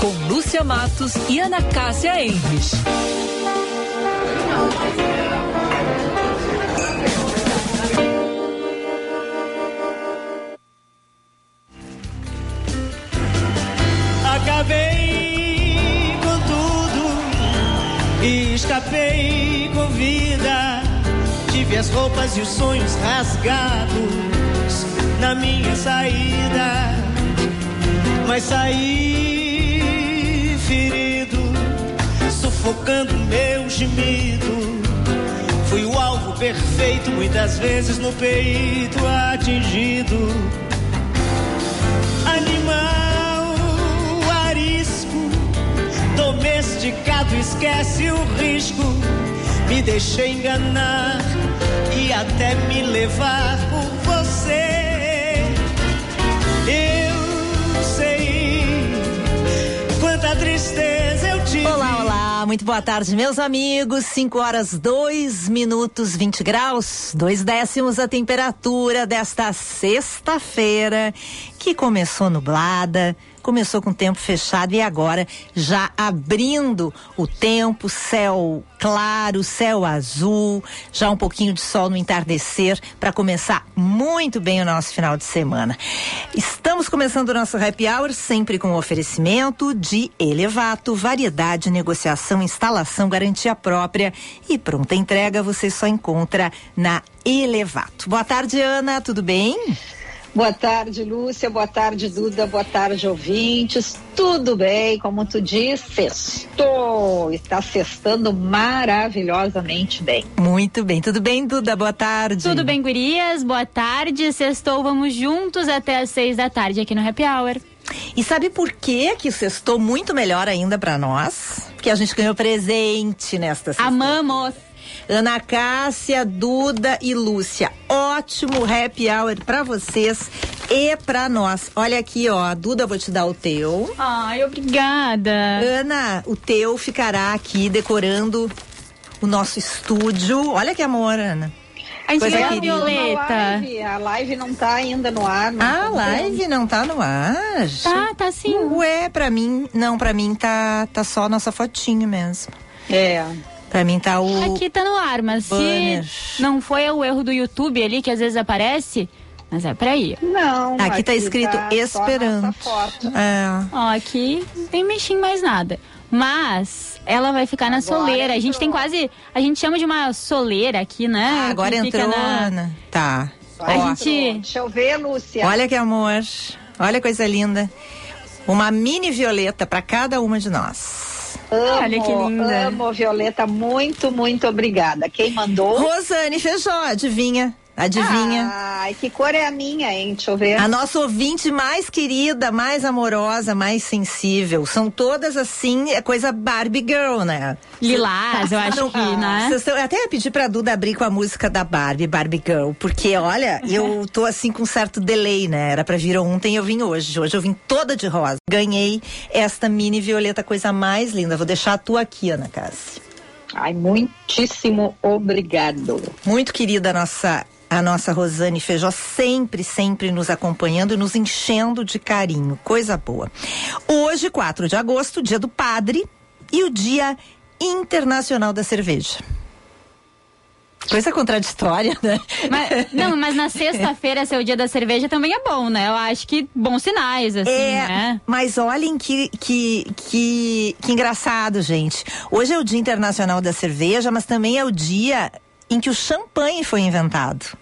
Com Lúcia Matos e Ana Cássia Enres. Acabei com tudo e escapei com vida. Tive as roupas e os sonhos rasgados na minha saída, mas saí ferido, sufocando meu gemido. Fui o alvo perfeito, muitas vezes no peito atingido. Animal arisco, domesticado, esquece o risco. Me deixei enganar e até me levar por você. Eu muito boa tarde, meus amigos. 5 horas 2 minutos 20 graus, dois décimos a temperatura desta sexta-feira, que começou nublada. Começou com o tempo fechado e agora já abrindo o tempo, céu claro, céu azul, já um pouquinho de sol no entardecer para começar muito bem o nosso final de semana. Estamos começando o nosso happy hour sempre com oferecimento de Elevato, variedade, negociação, instalação, garantia própria e pronta entrega você só encontra na Elevato. Boa tarde, Ana, tudo bem? Boa tarde, Lúcia. Boa tarde, Duda. Boa tarde, ouvintes. Tudo bem? Como tu diz, sextou. Está sextando maravilhosamente bem. Muito bem. Tudo bem, Duda? Boa tarde. Tudo bem, gurias? Boa tarde. Sextou, vamos juntos até às seis da tarde aqui no Happy Hour. E sabe por que que sextou muito melhor ainda para nós? Porque a gente ganhou presente nesta sexta. Amamos! Ana Cássia, Duda e Lúcia. Ótimo happy hour para vocês e para nós. Olha aqui, ó, Duda, vou te dar o teu. Ai, obrigada. Ana, o teu ficará aqui decorando o nosso estúdio. Olha que amor, Ana. A gente ganhou a. Violeta. Live, a live não tá ainda no ar. não A tá live não tá no ar. Tá, tá sim. Ué, pra mim, não, pra mim tá, tá só a nossa fotinho mesmo. É. Pra mim tá o. Aqui tá no ar, mas Banner. se não foi o erro do YouTube ali, que às vezes aparece, mas é pra ir. Não. Aqui tá escrito só a nossa esperando. É. Ó, aqui não tem mexim mais nada. Mas ela vai ficar na Agora soleira. A gente tem entrou. quase. A gente chama de uma soleira aqui, né? Ah, agora Que entrou, na- Ana. Tá. Vai, Ó, gente- Deixa eu ver, Lúcia. olha que amor. Olha que coisa linda. Uma mini violeta pra cada uma de nós. Amo, Olha que linda. Amo, Violeta. Muito, muito obrigada. Quem mandou? Rosane Feijó, adivinha? Adivinha? Ai, que cor é a minha, hein? Deixa eu ver. A nossa ouvinte mais querida, mais amorosa, mais sensível. São todas assim, é coisa Barbie Girl, né? Lilás, eu acho que, né? Eu até ia pedir pra Duda abrir com a música da Barbie, Barbie Girl, porque olha, eu tô assim com um certo delay, né? Era pra vir ontem, eu vim hoje. Hoje eu vim toda de rosa. Ganhei esta mini violeta, coisa mais linda. Vou deixar a tua aqui, Ana Cássia. Ai, muitíssimo obrigado. Muito querida a nossa a nossa Rosane Feijó sempre, sempre nos acompanhando e nos enchendo de carinho. Coisa boa. Hoje, 4 de agosto, dia do padre e o dia internacional da cerveja. Coisa contraditória, né? Mas, não, mas na sexta-feira, ser o dia da cerveja, também é bom, né? Eu acho que bons sinais, assim, É, né? mas olhem que, que, que, que engraçado, gente. Hoje é o Dia Internacional da Cerveja, mas também é o dia em que o champanhe foi inventado.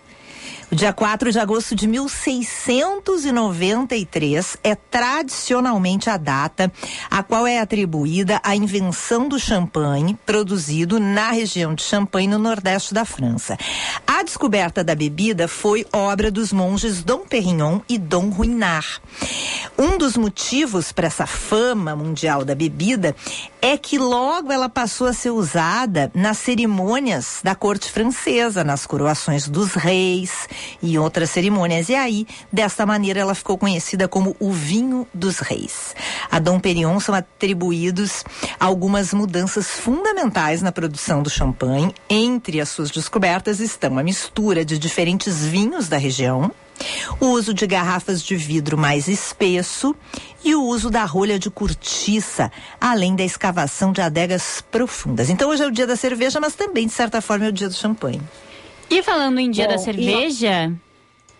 O dia 4 de agosto de 1693 é tradicionalmente a data a qual é atribuída a invenção do champanhe produzido na região de Champagne, no nordeste da França. A descoberta da bebida foi obra dos monges Dom Perignon e Dom Ruinart. Um dos motivos para essa fama mundial da bebida é que logo ela passou a ser usada nas cerimônias da corte francesa, nas coroações dos reis e outras cerimônias. E aí, desta maneira, ela ficou conhecida como o vinho dos reis. A Dom Perignon são atribuídos algumas mudanças fundamentais na produção do champanhe. Entre as suas descobertas estão a mistura de diferentes vinhos da região, o uso de garrafas de vidro mais espesso e o uso da rolha de cortiça, além da escavação de adegas profundas. Então hoje é o dia da cerveja, mas também, de certa forma, é o dia do champanhe. E falando em dia Bom, da cerveja. E...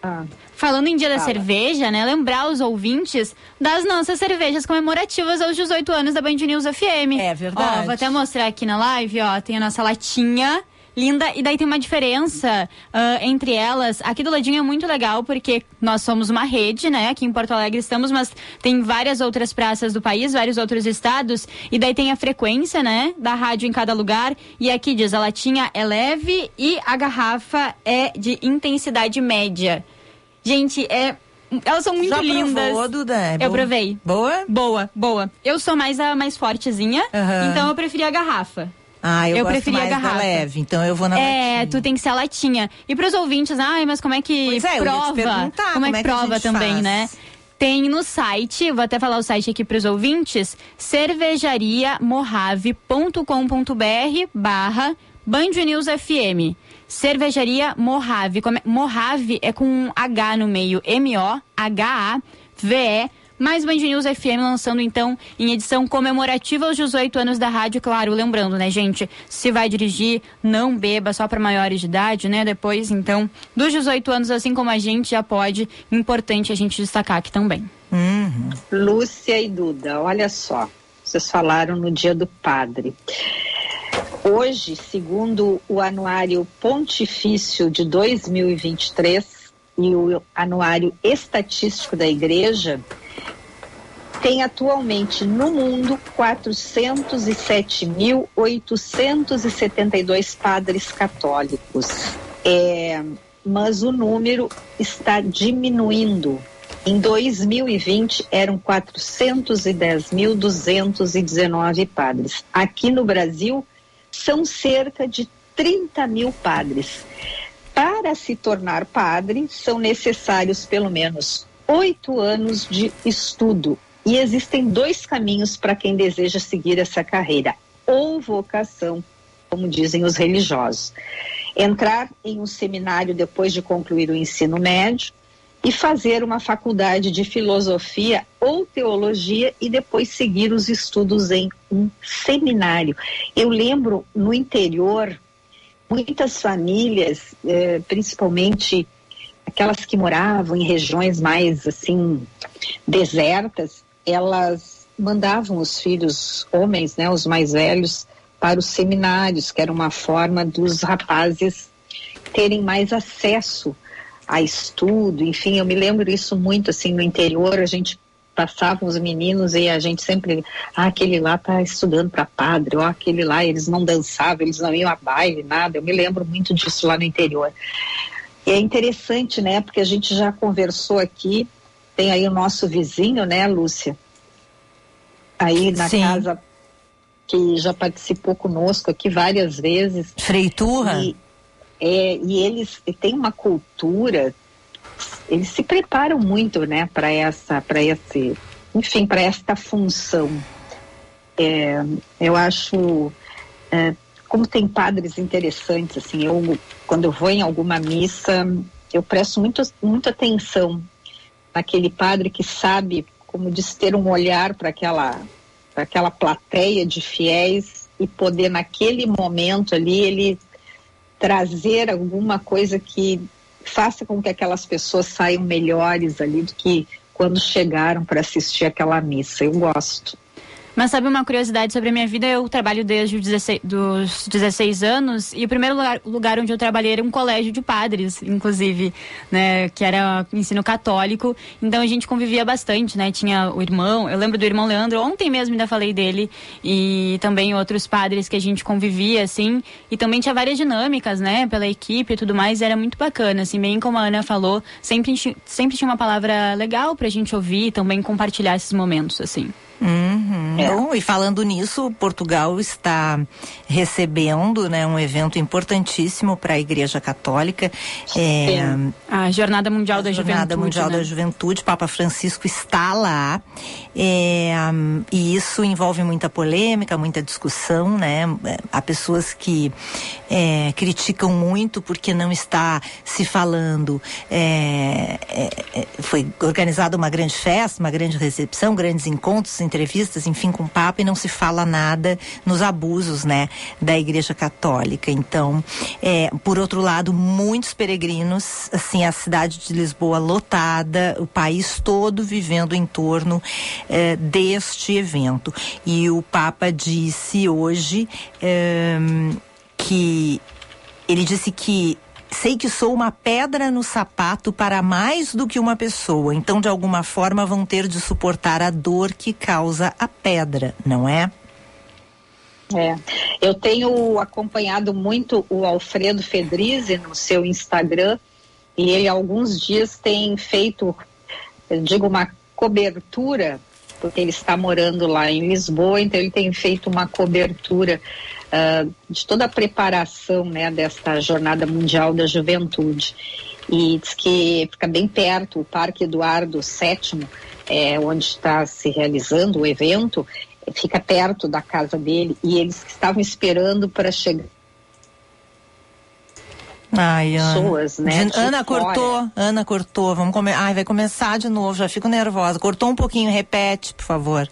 Ah. Falando em dia Fala. da cerveja, né? Lembrar os ouvintes das nossas cervejas comemorativas aos 18 anos da Band News FM. É verdade. Ó, vou até mostrar aqui na live, ó. Tem a nossa latinha linda. E daí tem uma diferença uh, entre elas. Aqui do ladinho é muito legal, porque nós somos uma rede, né? Aqui em Porto Alegre estamos, mas tem várias outras praças do país, vários outros estados. E daí tem a frequência, né? Da rádio em cada lugar. E aqui diz: a latinha é leve e a garrafa é de intensidade média. Gente, é elas são muito Já lindas. Provou, Duda? É eu provei. Boa? Boa, boa. Eu sou mais a mais fortezinha, uhum. então eu preferi a garrafa. Ah, eu, eu preferi a garrafa. leve, então eu vou na É, latinha. tu tem que ser a latinha. E pros ouvintes, ai, mas como é que é, prova? como, como é que, prova também, faz? né? Tem no site, vou até falar o site aqui para os ouvintes, cervejariamorrave.com.br barra Band News FM. Cervejaria Morrave. Morrave é com um H no meio, M-O-H-A-V-E mais Band News FM lançando então em edição comemorativa aos 18 anos da rádio, claro, lembrando, né, gente, se vai dirigir, não beba só para maiores de idade, né? Depois, então, dos 18 anos, assim como a gente já pode, importante a gente destacar aqui também. Uhum. Lúcia e Duda, olha só, vocês falaram no Dia do Padre. Hoje, segundo o Anuário Pontifício de 2023 e o Anuário Estatístico da Igreja, tem atualmente no mundo 407.872 padres católicos. É, mas o número está diminuindo. Em 2020 eram 410.219 padres. Aqui no Brasil são cerca de 30 mil padres. Para se tornar padre, são necessários pelo menos oito anos de estudo e existem dois caminhos para quem deseja seguir essa carreira: ou vocação, como dizem os religiosos. Entrar em um seminário depois de concluir o ensino médio e fazer uma faculdade de filosofia ou teologia e depois seguir os estudos em um seminário. Eu lembro no interior, muitas famílias, eh, principalmente aquelas que moravam em regiões mais assim desertas, elas mandavam os filhos homens, né, os mais velhos, para os seminários, que era uma forma dos rapazes terem mais acesso a estudo, enfim, eu me lembro isso muito assim no interior, a gente passava os meninos e a gente sempre, ah, aquele lá tá estudando para padre, ó, aquele lá, eles não dançavam, eles não iam a baile, nada. Eu me lembro muito disso lá no interior. E é interessante, né, porque a gente já conversou aqui tem aí o nosso vizinho, né, Lúcia? Aí na Sim. casa que já participou conosco aqui várias vezes. Freiturra? E, é, e eles têm uma cultura, eles se preparam muito, né, para essa, para esse, enfim, para esta função. É, eu acho, é, como tem padres interessantes, assim, eu quando eu vou em alguma missa, eu presto muito, muita atenção aquele padre que sabe, como diz, ter um olhar para aquela, aquela plateia de fiéis e poder, naquele momento ali, ele trazer alguma coisa que faça com que aquelas pessoas saiam melhores ali do que quando chegaram para assistir aquela missa. Eu gosto. Mas sabe uma curiosidade sobre a minha vida? Eu trabalho desde os 16, dos 16 anos e o primeiro lugar, lugar, onde eu trabalhei era um colégio de padres, inclusive, né? Que era ensino católico. Então a gente convivia bastante, né? Tinha o irmão, eu lembro do irmão Leandro, ontem mesmo ainda falei dele, e também outros padres que a gente convivia, assim. E também tinha várias dinâmicas, né? Pela equipe e tudo mais, era muito bacana, assim, bem como a Ana falou, sempre, sempre tinha uma palavra legal pra gente ouvir e também compartilhar esses momentos, assim. Uhum. É. Bom, e falando nisso, Portugal está recebendo né, um evento importantíssimo para a Igreja Católica. É. A Jornada Mundial da Jornada Juventude. Mundial né? da Juventude, Papa Francisco está lá. É, e isso envolve muita polêmica, muita discussão, né? Há pessoas que é, criticam muito porque não está se falando. é, é, foi organizada uma grande festa, uma grande recepção, grandes encontros, entrevistas, enfim, com o Papa e não se fala nada nos abusos, né, da Igreja Católica. Então, é, por outro lado, muitos peregrinos, assim, a cidade de Lisboa lotada, o país todo vivendo em torno é, deste evento. E o Papa disse hoje é, que ele disse que sei que sou uma pedra no sapato para mais do que uma pessoa, então de alguma forma vão ter de suportar a dor que causa a pedra, não é? É. Eu tenho acompanhado muito o Alfredo Fedrizi no seu Instagram e ele alguns dias tem feito, eu digo, uma cobertura, porque ele está morando lá em Lisboa, então ele tem feito uma cobertura ah, de toda a preparação né, desta Jornada Mundial da Juventude. E diz que fica bem perto o Parque Eduardo VII, é, onde está se realizando o evento, fica perto da casa dele e eles estavam esperando para chegar Ai, Ana. pessoas, né? De- Ana fora. cortou, Ana cortou. Vamos come... Ai, vai começar de novo, já fico nervosa. Cortou um pouquinho, repete, por favor.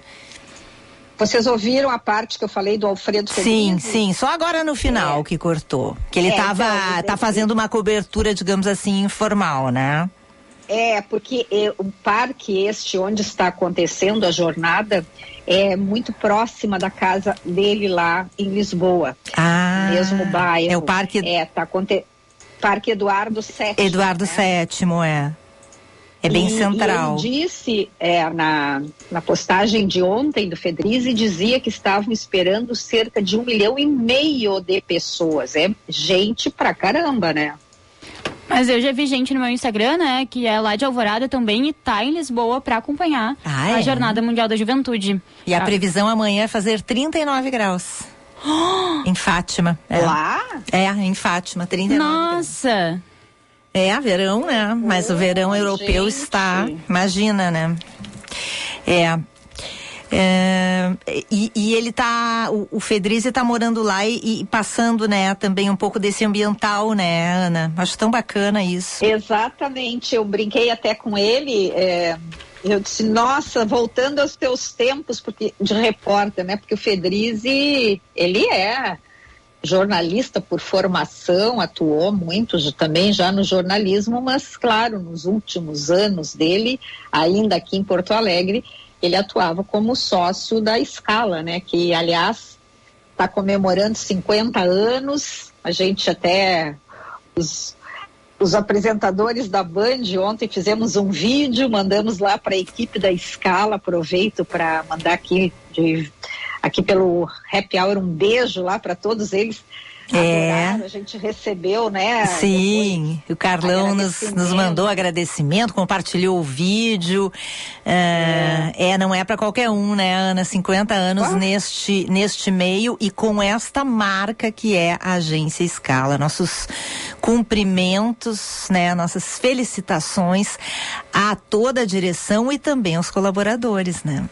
Vocês ouviram a parte que eu falei do Alfredo Sim, sim, só agora no final É. que cortou. Que ele É, tava, então, tá fazendo uma cobertura, digamos assim, informal, né? É, porque eh, o parque este onde está acontecendo a jornada é muito próxima da casa dele lá em Lisboa, Ah, mesmo bairro. É o Parque É, tá aconte... Parque Eduardo VII. Eduardo né? VII, é. É bem E- central. E ele disse é, na, na postagem de ontem do Fedrizi, dizia que estavam esperando cerca de um milhão e meio de pessoas. É gente pra caramba, né? Mas eu já vi gente no meu Instagram, né, que é lá de Alvorada também e tá em Lisboa pra acompanhar Ah, a é? Jornada Mundial da Juventude. E a Ah, previsão amanhã é fazer 39 graus. em Fátima. É. Lá? É, em Fátima, 39 graus. É, verão, né? Mas o verão europeu gente. está, imagina, né? É. É, e, e ele tá, o, o Fedrizi tá morando lá e, e passando, né, também um pouco desse ambiental, né, Ana? Acho tão bacana isso. Exatamente. Eu brinquei até com ele. é, eu disse, nossa, voltando aos teus tempos porque, de repórter, né? Porque o Fedrizi, ele é jornalista por formação, atuou muito também já no jornalismo, mas claro, nos últimos anos dele, ainda aqui em Porto Alegre, ele atuava como sócio da Escala, né? Que aliás está comemorando 50 anos. A gente até os, os apresentadores da Band ontem fizemos um vídeo, mandamos lá para a equipe da Escala. Aproveito para mandar aqui de- aqui pelo Happy Hour um beijo lá para todos eles. É. Adoraram, a gente recebeu, né? Sim, o Carlão nos, nos mandou agradecimento, compartilhou o vídeo. É, é, não é para qualquer um, né, Ana? 50 anos neste, neste meio e com esta marca que é a Agência Escala. Nossos cumprimentos, né, nossas felicitações a toda a direção e também aos colaboradores, né?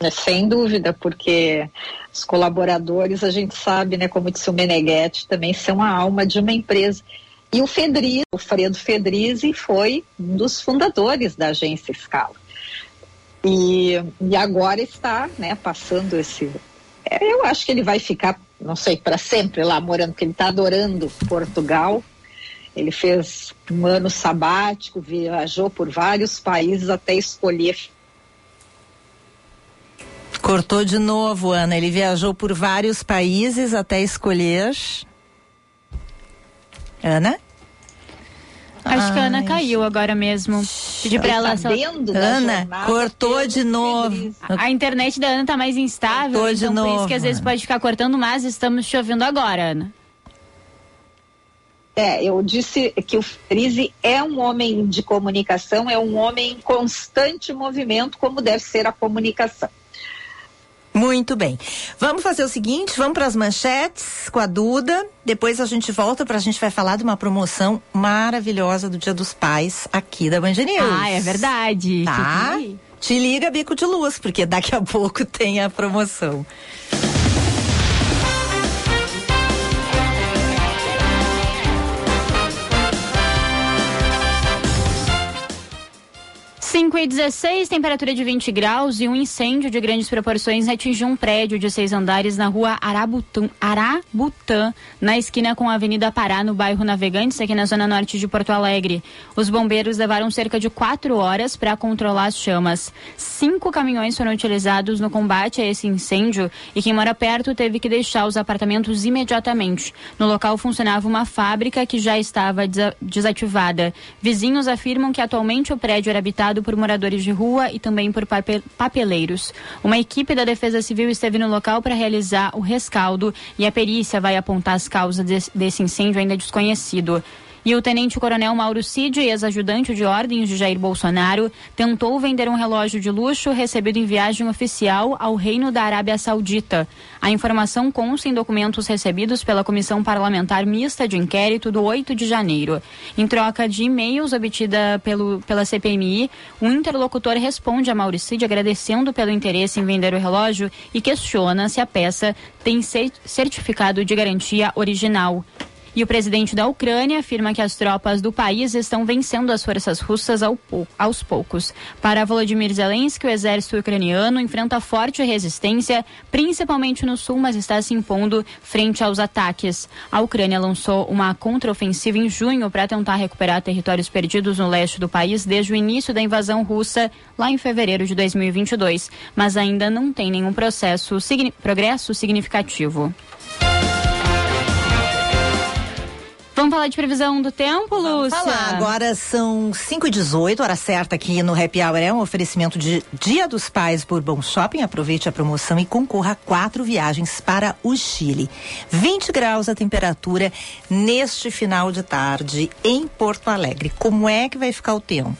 É, Sem dúvida, porque os colaboradores, a gente sabe, né, como disse o Meneghetti, também são a alma de uma empresa. E o Fedrizi, o Fredo Fedrizi, foi um dos fundadores da agência Scala. E, e agora está, né, passando esse. é, eu acho que ele vai ficar, não sei, para sempre lá morando, porque ele está adorando Portugal. Ele fez um ano sabático, viajou por vários países até escolher Cortou de novo, Ana. Ele viajou por vários países até escolher. Ana? Acho que a Ana Ai, caiu agora mesmo. Pedi pra ela. sabendo da Ana, jornada cortou de novo. A internet da Ana tá mais instável, Cortou de então por isso novo, que às vezes Ana. pode ficar cortando, mas estamos te ouvindo agora, Ana. É, eu disse que o Frise é um homem de comunicação, é um homem em constante movimento, como deve ser a comunicação. Muito bem. Vamos fazer o seguinte, vamos para as manchetes com a Duda. Depois a gente volta para a gente vai falar de uma promoção maravilhosa do Dia dos Pais aqui da Band News. Ah, é verdade. Tá? Te liga, bico de luz, porque daqui a pouco tem a promoção. 5 e 16, temperatura de 20 graus e um incêndio de grandes proporções atingiu um prédio de seis andares na rua Arabutã, Arabutã, na esquina com a Avenida Pará, no bairro Navegantes, aqui na zona norte de Porto Alegre. Os bombeiros levaram cerca de quatro horas para controlar as chamas. Cinco caminhões foram utilizados no combate a esse incêndio e quem mora perto teve que deixar os apartamentos imediatamente. No local funcionava uma fábrica que já estava desativada. Vizinhos afirmam que atualmente o prédio era habitado por moradores de rua e também por papeleiros. Uma equipe da Defesa Civil esteve no local para realizar o rescaldo e a perícia vai apontar as causas desse incêndio ainda desconhecido. E o tenente-coronel Mauro Cid, ex-ajudante de ordens de Jair Bolsonaro, tentou vender um relógio de luxo recebido em viagem oficial ao Reino da Arábia Saudita. A informação consta em documentos recebidos pela Comissão Parlamentar Mista de Inquérito do 8 de janeiro. Em troca de e-mails obtida pelo, pela CPMI, o interlocutor responde a Mauro Cid agradecendo pelo interesse em vender o relógio e questiona se a peça tem certificado de garantia original. E o presidente da Ucrânia afirma que as tropas do país estão vencendo as forças russas ao, aos poucos. Para Volodymyr Zelensky, o exército ucraniano enfrenta forte resistência, principalmente no sul, mas está se impondo frente aos ataques. A Ucrânia lançou uma contraofensiva em junho para tentar recuperar territórios perdidos no leste do país desde o início da invasão russa, lá em fevereiro de 2022, mas ainda não tem nenhum processo, progresso significativo. Vamos falar de previsão do tempo, Lúcia? Vamos falar. Agora são 5 e 18 hora certa aqui no Happy Hour. É um oferecimento de Dia dos Pais Bourbon Shopping. Aproveite a promoção e concorra a quatro viagens para o Chile. 20 graus a temperatura neste final de tarde em Porto Alegre. Como é que vai ficar o tempo?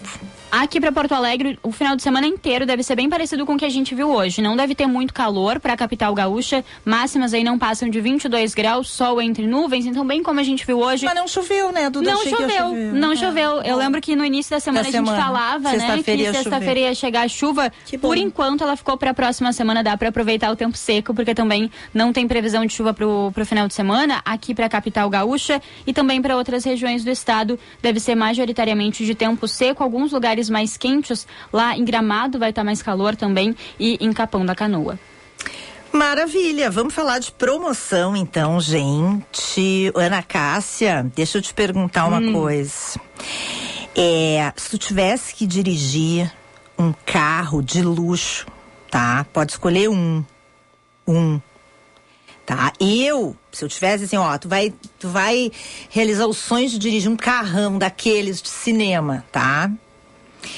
Aqui para Porto Alegre, o final de semana inteiro deve ser bem parecido com o que a gente viu hoje. Não deve ter muito calor para a capital gaúcha. Máximas aí não passam de 22 graus, sol entre nuvens. Então, bem como a gente viu hoje. Mas não choveu, né, Duda? Não choveu, não é. choveu. Eu lembro que no início da semana da a gente semana. falava, né, que sexta-feira ia chegar a chuva. Por enquanto, ela ficou para a próxima semana. Dá para aproveitar o tempo seco, porque também não tem previsão de chuva para o final de semana. Aqui para a capital gaúcha e também para outras regiões do estado. Deve ser majoritariamente de tempo seco. Alguns lugares lugares mais quentes. Lá em Gramado vai estar mais calor também e em Capão da Canoa. Maravilha, vamos falar de promoção então, gente. Ana Cássia, deixa eu te perguntar uma hum. coisa. É, se tu tivesse que dirigir um carro de luxo, tá? Pode escolher um. Um. Tá? Eu, se eu tivesse assim, ó, tu vai, tu vai realizar o sonho de dirigir um carrão daqueles de cinema, tá?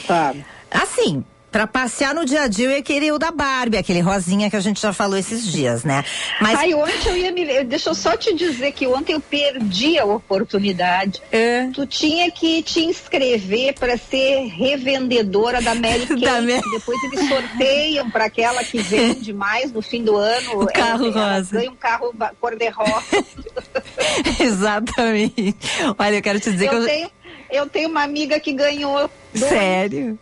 Tá. Assim, Pra passear no dia a dia eu ia querer o da Barbie, aquele rosinha que a gente já falou esses dias, né? Mas... Ai, ontem eu ia me. Deixa eu só te dizer que ontem eu perdi a oportunidade. É. Tu tinha que te inscrever para ser revendedora da Mary Kay. da Depois eles sorteiam para aquela que vende mais no fim do ano. O carro ela, rosa. Ganha um carro cor-de-rosa. Exatamente. Olha, eu quero te dizer eu que eu. Tenho eu tenho uma amiga que ganhou. Dois. Sério?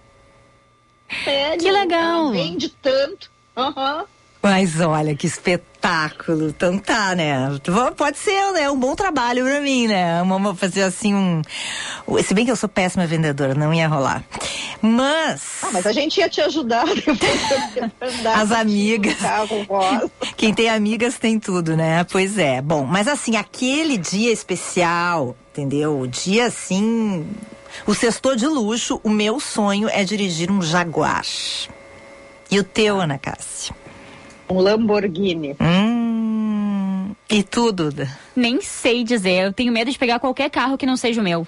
Sério. Que legal. Ela vende tanto. Uhum. Mas olha que espetáculo. Então tá, né? Pode ser, né? Um bom trabalho pra mim, né? Vamos fazer assim um. Se bem que eu sou péssima vendedora, não ia rolar. Mas. Ah, mas a gente ia te ajudar As amigas. Quem tem amigas tem tudo, né? Pois é. Bom, mas assim, aquele dia especial, entendeu? O dia assim. O sextor de luxo, o meu sonho é dirigir um Jaguar. E o teu, Ana Cássia? Um Lamborghini. Hum, e tudo? Nem sei dizer. Eu tenho medo de pegar qualquer carro que não seja o meu.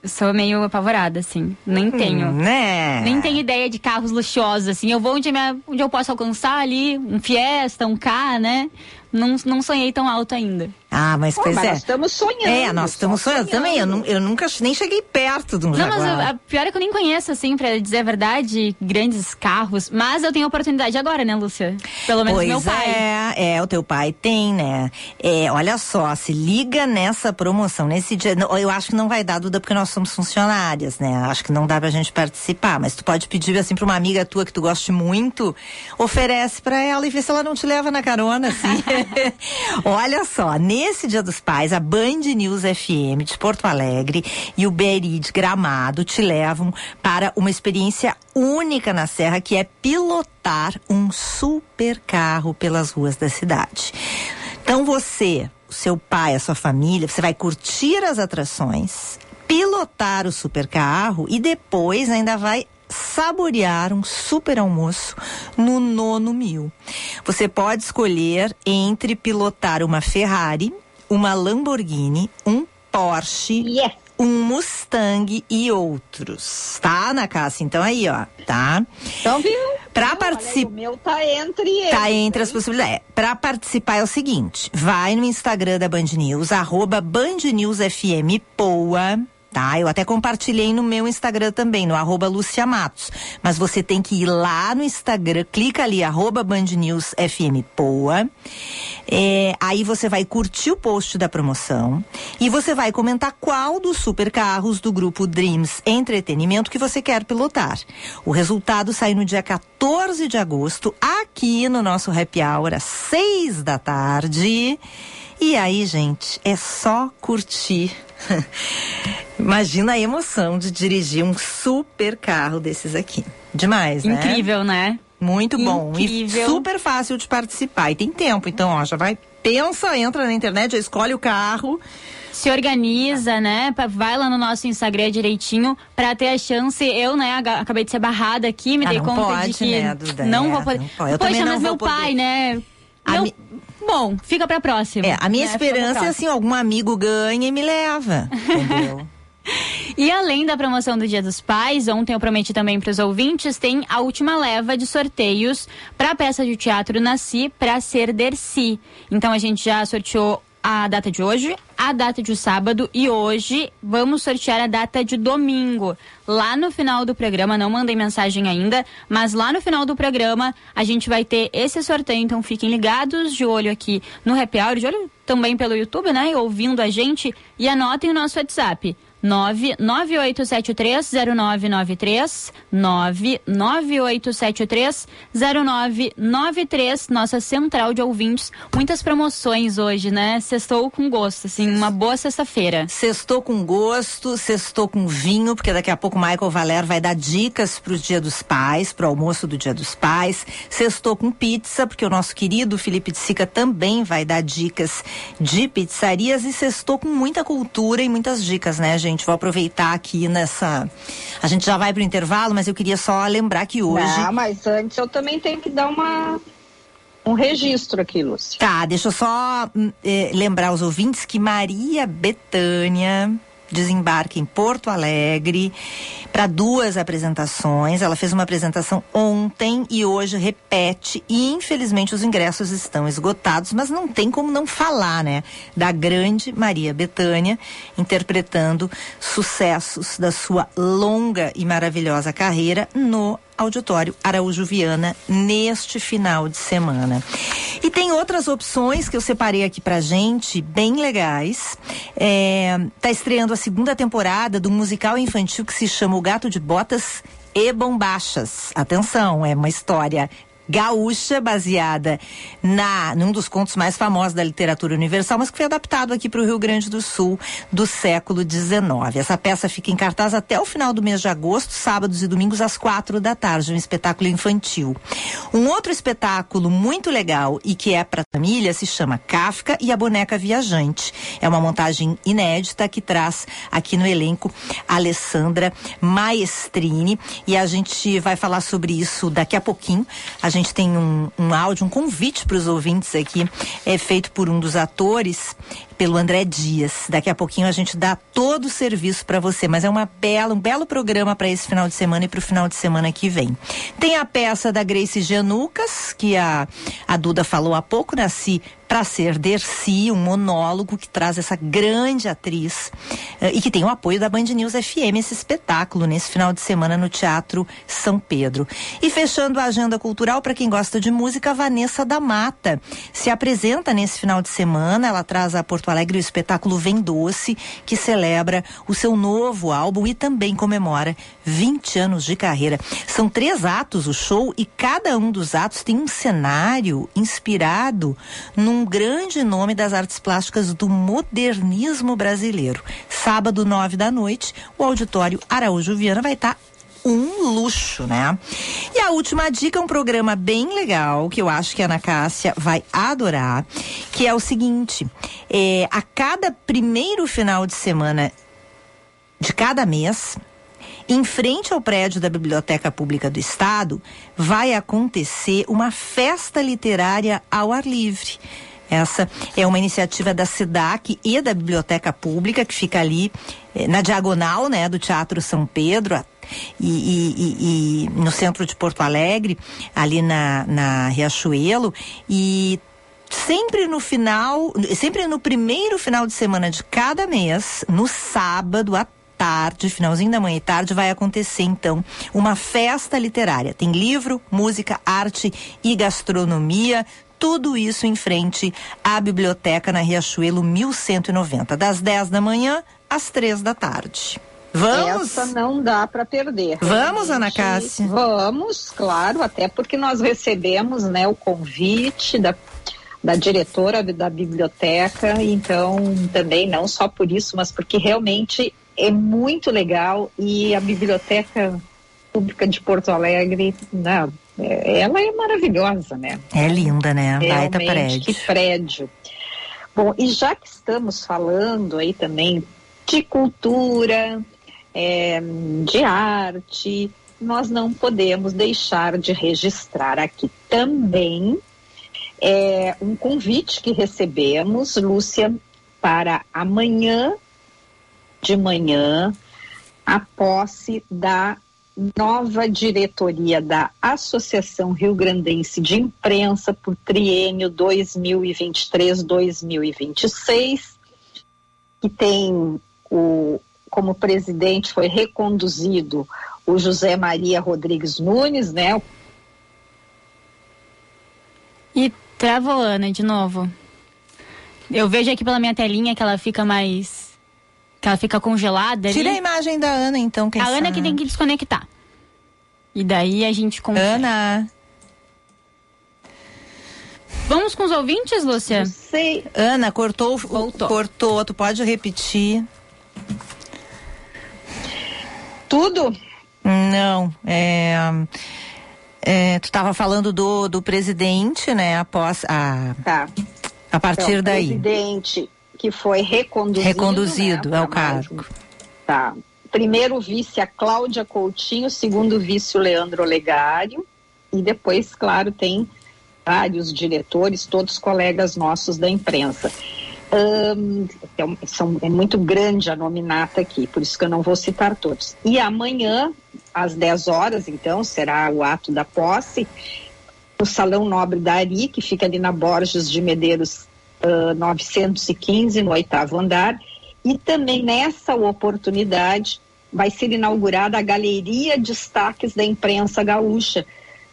Eu sou meio apavorada, assim. Nem hum, tenho. Né? Nem tenho ideia de carros luxuosos, assim. Eu vou onde, minha, onde eu posso alcançar ali, um Fiesta, um K, né? Não, não sonhei tão alto ainda. Ah, mas Pô, pois mas é. nós estamos sonhando. É, nós estamos sonhando também. Eu, eu nunca nem cheguei perto de um Não, mas Jaguar. a, a pior é que eu nem conheço, assim, pra dizer a verdade, grandes carros. Mas eu tenho a oportunidade agora, né, Lúcia? Pelo menos pois meu pai. é, é, o teu pai tem, né? É, olha só, se liga nessa promoção, nesse dia. Eu acho que não vai dar, Duda, porque nós somos funcionárias, né? Acho que não dá pra gente participar, mas tu pode pedir, assim, pra uma amiga tua que tu goste muito, oferece pra ela e vê se ela não te leva na carona, assim. olha só, nesse Dia dos Pais, a Band News FM de Porto Alegre e o BRI de Gramado te levam para uma experiência única na Serra, que é pilotar um super carro pelas ruas da cidade. Então você, seu pai, a sua família, você vai curtir as atrações, pilotar o super carro e depois ainda vai saborear um super almoço no nono mil. Você pode escolher entre pilotar uma Ferrari, uma Lamborghini, um Porsche, Yes. um Mustang e outros. Tá, Ana Cássia? Então aí, ó, tá? Então, viu? Aí, participar. O meu tá entre eles. Tá entre as hein? possibilidades. Para participar é o seguinte: vai no Instagram da Band News, arroba Band News FM Poa. Tá, eu até compartilhei no meu Instagram também, no arroba Lúcia Matos. Mas você tem que ir lá no Instagram, clica ali, arroba Band News FM Poa. É, aí você vai curtir o post da promoção e você vai comentar qual dos super carros do grupo Dreams Entretenimento que você quer pilotar. O resultado sai no dia 14 de agosto, aqui no nosso happy hour, às seis da tarde. E aí, gente, é só curtir. Imagina a emoção de dirigir um super carro desses aqui. Demais, né? Incrível, né? Muito bom. E Incrível. super fácil de participar. E tem tempo, então, ó, já vai. Pensa, entra na internet, já escolhe o carro. Se organiza, né? Vai lá no nosso Instagram direitinho pra ter a chance. Eu, né, acabei de ser barrada aqui, me Ah, dei conta pode, de que né, Duda? não É, vou poder. não pode. Eu Poxa, mas meu poder. pai, né? Meu- mi- Bom, fica pra próxima. É, a minha né? Esperança é assim, algum amigo ganha e me leva. Entendeu? E além da promoção do Dia dos Pais, ontem eu prometi também para os ouvintes, tem a última leva de sorteios para a peça de teatro Nasci para ser Dercy. Então a gente já sorteou a data de hoje, a data de sábado e hoje vamos sortear a data de domingo. Lá no final do programa, não mandei mensagem ainda, mas lá no final do programa a gente vai ter esse sorteio, então fiquem ligados, de olho aqui no Happy Hour, de olho também pelo YouTube, né? Ouvindo a gente e anotem o nosso WhatsApp. 998730993 998730993 nossa central de ouvintes. Muitas promoções hoje, né? Sextou com gosto, assim, uma boa sexta-feira. Sextou com gosto, sextou com vinho, porque daqui a pouco o Michael Valer vai dar dicas pro Dia dos Pais, pro almoço do Dia dos Pais. Sextou com pizza, porque o nosso querido Felipe de Sica também vai dar dicas de pizzarias. E sextou com muita cultura e muitas dicas, né, gente? Vou aproveitar aqui nessa. A gente já vai pro intervalo, mas eu queria só lembrar que hoje. Ah, mas antes eu também tenho que dar uma um registro aqui, Lúcia. Tá, deixa eu só hum, eh, lembrar os ouvintes que Maria Betânia desembarca em Porto Alegre para duas apresentações. Ela fez uma apresentação ontem e hoje repete. E infelizmente os ingressos estão esgotados, mas não tem como não falar, né? Da grande Maria Betânia interpretando sucessos da sua longa e maravilhosa carreira no Auditório Araújo Viana neste final de semana. E tem outras opções que eu separei aqui pra gente, bem legais. É, tá estreando a segunda temporada do musical infantil que se chama O Gato de Botas e Bombachas. Atenção, é uma história gaúcha baseada na num dos contos mais famosos da literatura universal, mas que foi adaptado aqui para o Rio Grande do Sul do século XIX. Essa peça fica em cartaz até o final do mês de agosto, sábados e domingos às quatro da tarde, um espetáculo infantil. Um outro espetáculo muito legal e que é para família se chama Kafka e a boneca viajante. É uma montagem inédita que traz aqui no elenco Alessandra Maestrini e a gente vai falar sobre isso daqui a pouquinho. A gente tem um, um áudio, um convite para os ouvintes aqui, é feito por um dos atores, pelo André Dias. Daqui a pouquinho a gente dá todo o serviço para você, mas é uma bela, um belo programa para esse final de semana e para o final de semana que vem. Tem a peça da Grace Janucas, que a, a Duda falou há pouco, Nasci para ser Dercy, um monólogo que traz essa grande atriz uh, e que tem o apoio da Band News FM, esse espetáculo nesse final de semana no Teatro São Pedro. E fechando a agenda cultural, para quem gosta de música, Vanessa da Mata se apresenta nesse final de semana. Ela traz a Porto Alegre o espetáculo Vem Doce, que celebra o seu novo álbum e também comemora 20 anos de carreira. São três atos o show e cada um dos atos tem um cenário inspirado num grande nome das artes plásticas do modernismo brasileiro. Sábado, nove da noite, o auditório Araújo Viana vai estar um luxo, né? E a última dica é um programa bem legal que eu acho que a Ana Cássia vai adorar, que é o seguinte: é, a cada primeiro final de semana de cada mês, em frente ao prédio da Biblioteca Pública do Estado, vai acontecer uma festa literária ao ar livre. Essa é uma iniciativa da SIDAC e da Biblioteca Pública, que fica ali eh, na diagonal né, do Teatro São Pedro, e, e, e, e, no centro de Porto Alegre, ali na, na Riachuelo. E sempre no final, sempre no primeiro final de semana de cada mês, no sábado à tarde, finalzinho da manhã e tarde, vai acontecer então uma festa literária. Tem livro, música, arte e gastronomia. Tudo isso em frente à biblioteca na Riachuelo 1190, das 10 da manhã às três da tarde. Vamos? Essa não dá para perder. Vamos, Ana Cássia? Vamos, claro, até porque nós recebemos né, o convite da da diretora da biblioteca, então também não só por isso, mas porque realmente é muito legal e a Biblioteca Pública de Porto Alegre, não, é, ela é maravilhosa, né? É linda, né? Baita prédio. Que prédio. Bom, e já que estamos falando aí também de cultura, é, de arte, nós não podemos deixar de registrar aqui também é, um convite que recebemos, Lúcia, para amanhã de manhã a posse da nova diretoria da Associação Rio Grandense de Imprensa por triênio 2023-2026, que tem o como presidente foi reconduzido o José Maria Rodrigues Nunes, né? E travou Ana de novo. Eu vejo aqui pela minha telinha que ela fica mais que ela fica congelada. Ali. Tira a imagem da Ana, então. a Ana que tem que desconectar. E daí a gente confere. Ana. Vamos com os ouvintes, Lúcia? Sei. Ana, cortou, Voltou. cortou. Tu pode repetir? Tudo? Não, é, é tu estava falando do, do presidente, né? Após a, tá. a partir então, daí. Presidente que foi reconduzido. Reconduzido né, ao cargo. Tá. Primeiro vice a Cláudia Coutinho, segundo vice o Leandro Olegário, e depois, claro, tem vários diretores, todos colegas nossos da imprensa. É, são, é muito grande a nominata aqui, por isso que eu não vou citar todos. E amanhã, às 10 horas, então, será o ato da posse, no Salão Nobre da Ari, que fica ali na Borges de Medeiros uh, 915, no oitavo andar, e também nessa oportunidade vai ser inaugurada a Galeria Destaques da Imprensa Gaúcha,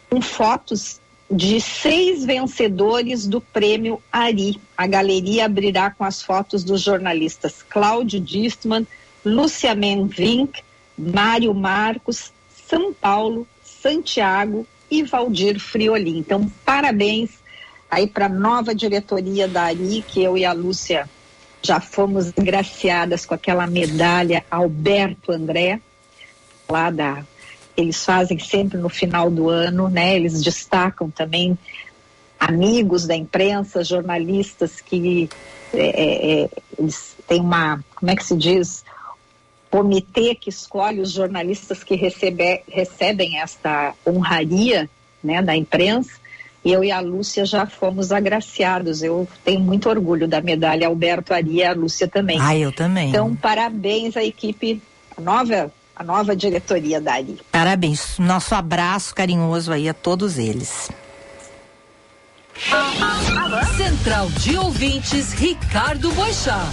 com fotos de seis vencedores do prêmio Ari. A galeria abrirá com as fotos dos jornalistas Cláudio Distman, Lúcia Menvink, Mário Marcos, São Paulo, Santiago e Valdir Friolin. Então, parabéns aí para a nova diretoria da ARI, que eu e a Lúcia já fomos agraciadas com aquela medalha Alberto André, lá da. Eles fazem sempre no final do ano, né? Eles destacam também amigos da imprensa, jornalistas que é, é, é eles têm uma, como é que se diz? Comitê que escolhe os jornalistas que recebe, recebem esta honraria né, da imprensa eu e a Lúcia já fomos agraciados. Eu tenho muito orgulho da medalha Alberto Ari e a Lúcia também. Ah, eu também. Então, parabéns à equipe, a nova, a nova diretoria da Ari. Parabéns. Nosso abraço carinhoso aí a todos eles. Alô? Central de Ouvintes, Ricardo Boixá.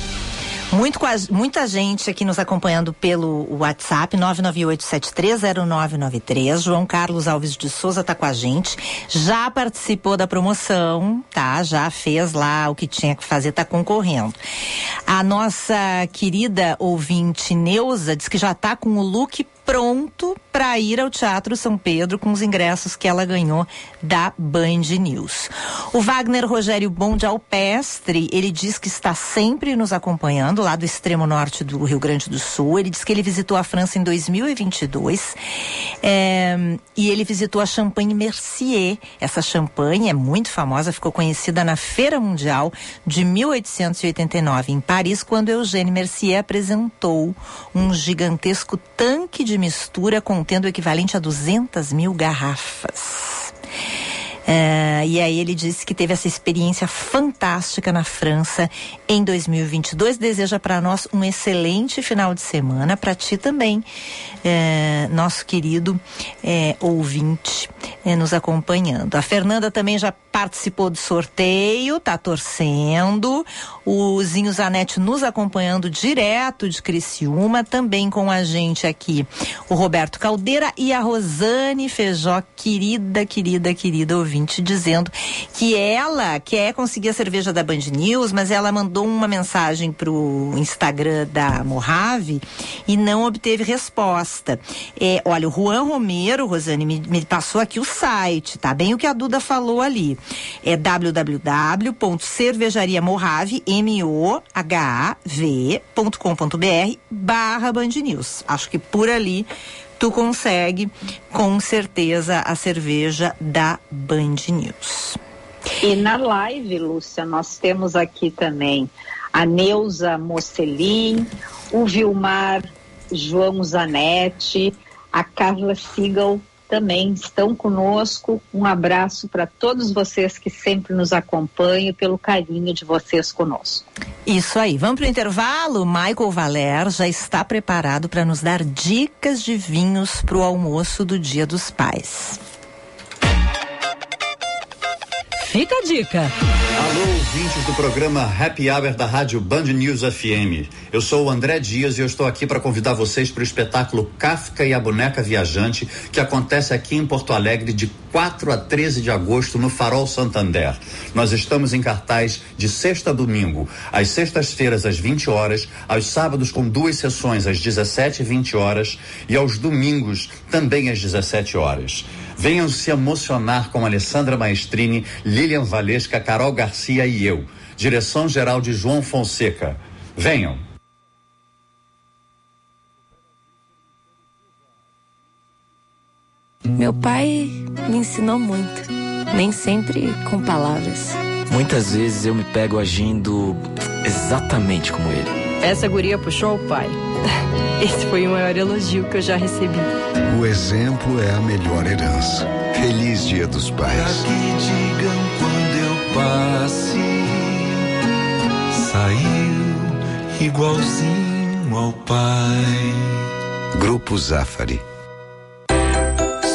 Muito, muita gente aqui nos acompanhando pelo WhatsApp, 998730993. João Carlos Alves de Souza está com a gente. Já participou da promoção, tá? Já fez lá o que tinha que fazer, está concorrendo. A nossa querida ouvinte Neuza diz que já está com o look pronto para ir ao Teatro São Pedro com os ingressos que ela ganhou da Band News. O Wagner Rogério Bom de Alpestre, ele diz que está sempre nos acompanhando lá do extremo norte do Rio Grande do Sul. Ele diz que ele visitou a França em 2022 é, e ele visitou a Champagne Mercier. Essa champanhe é muito famosa, ficou conhecida na Feira Mundial de 1889 em Paris, quando Eugène Mercier apresentou um gigantesco tanque de mistura contendo o equivalente a 200 mil garrafas. Uh, e aí ele disse que teve essa experiência fantástica na França em 2022. Deseja para nós um excelente final de semana, para ti também, uh, nosso querido uh, ouvinte nos acompanhando. A Fernanda também já participou do sorteio, tá torcendo. O Zinho Zanetti nos acompanhando direto de Criciúma, também com a gente aqui o Roberto Caldeira e a Rosane Feijó, querida, querida, querida ouvinte, dizendo que ela quer conseguir a cerveja da Band News, mas ela mandou uma mensagem pro Instagram da Mojave e não obteve resposta. É, olha, o Juan Romero, Rosane, me, me passou aqui o site, tá bem o que a Duda falou ali é www.cervejariamorrave, M-O-H-A-V.com.br barra Band News. Acho que por ali tu consegue com certeza a cerveja da Band News. E na live, Lúcia, nós temos aqui também a Neuza Mocelin, o Vilmar João Zanetti, a Carla Sigal também estão conosco. Um abraço para todos vocês que sempre nos acompanham, pelo carinho de vocês conosco. Isso aí. Vamos para o intervalo? Michael Valer já está preparado para nos dar dicas de vinhos para o almoço do Dia dos Pais. Fica a dica. Alô, ouvintes do programa Happy Hour da Rádio Band News FM. Eu sou o André Dias e eu estou aqui para convidar vocês para o espetáculo Kafka e a Boneca Viajante, que acontece aqui em Porto Alegre de 4 a 13 de agosto no Farol Santander. Nós estamos em cartaz de sexta a domingo, às sextas-feiras às 20 horas, aos sábados com duas sessões às 17 e 20 horas e aos domingos também às 17 horas. Venham se emocionar com Alessandra Maestrini, Lilian Valesca, Carol Garcia e eu. Direção geral de João Fonseca. Venham. Meu pai me ensinou muito, nem sempre com palavras. Muitas vezes eu me pego agindo exatamente como ele. Essa guria puxou o pai. Esse foi o maior elogio que eu já recebi. O exemplo é a melhor herança. Feliz Dia dos Pais. Pra que digam quando eu passe, saiu igualzinho ao pai. Grupo Zafari.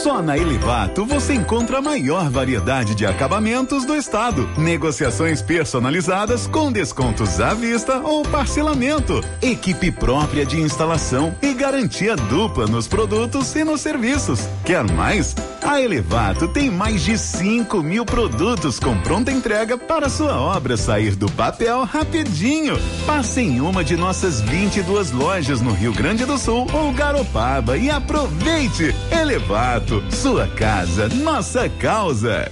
Só na Elevato você encontra a maior variedade de acabamentos do estado. Negociações personalizadas com descontos à vista ou parcelamento. Equipe própria de instalação e garantia dupla nos produtos e nos serviços. Quer mais? A Elevato tem mais de 5 mil produtos com pronta entrega para sua obra sair do papel rapidinho. Passe em uma de nossas 22 lojas no Rio Grande do Sul ou Garopaba e aproveite. Elevato sua casa, nossa causa.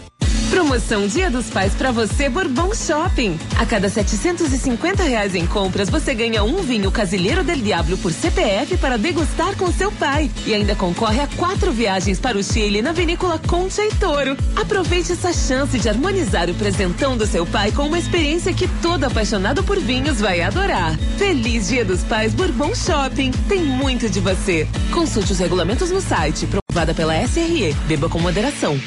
Promoção Dia dos Pais para você Bourbon Shopping. A cada 750 reais em compras, você ganha um vinho Casilheiro del Diablo por CPF para degustar com seu pai. E ainda concorre a quatro viagens para o Chile na vinícola Concha e Toro. Aproveite essa chance de harmonizar o presentão do seu pai com uma experiência que todo apaixonado por vinhos vai adorar. Feliz Dia dos Pais Bourbon Shopping. Tem muito de você. Consulte os regulamentos no site. Aprovada pela SRE. Beba com moderação.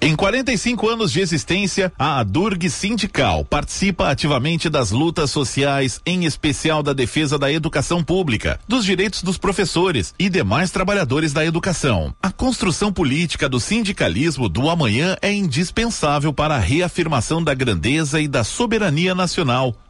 Em 45 anos de existência, a Adurg Sindical participa ativamente das lutas sociais, em especial da defesa da educação pública, dos direitos dos professores e demais trabalhadores da educação. A construção política do sindicalismo do amanhã é indispensável para a reafirmação da grandeza e da soberania nacional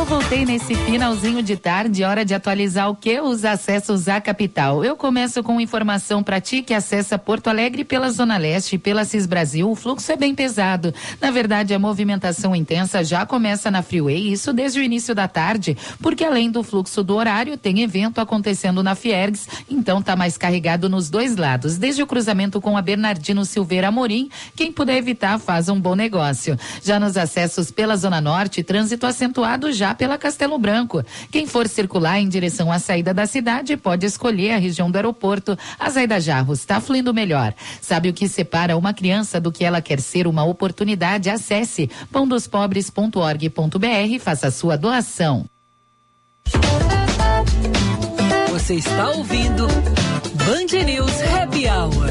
Eu voltei nesse finalzinho de tarde, hora de atualizar o que? Os acessos à capital. Eu começo com informação para ti que acessa Porto Alegre pela Zona Leste e pela Cis Brasil. O fluxo é bem pesado. Na verdade, a movimentação intensa já começa na Freeway, isso desde o início da tarde, porque além do fluxo do horário, tem evento acontecendo na Fiergs, então tá mais carregado nos dois lados. Desde o cruzamento com a Bernardino Silveira Amorim, quem puder evitar faz um bom negócio. Já nos acessos pela Zona Norte, trânsito acentuado já pela Castelo Branco. Quem for circular em direção à saída da cidade pode escolher a região do aeroporto. A Zaida Jarros está fluindo melhor. Sabe o que separa uma criança do que ela quer ser uma oportunidade? Acesse pãodospobres.org.br e faça a sua doação. Você está ouvindo Band News Happy Hour.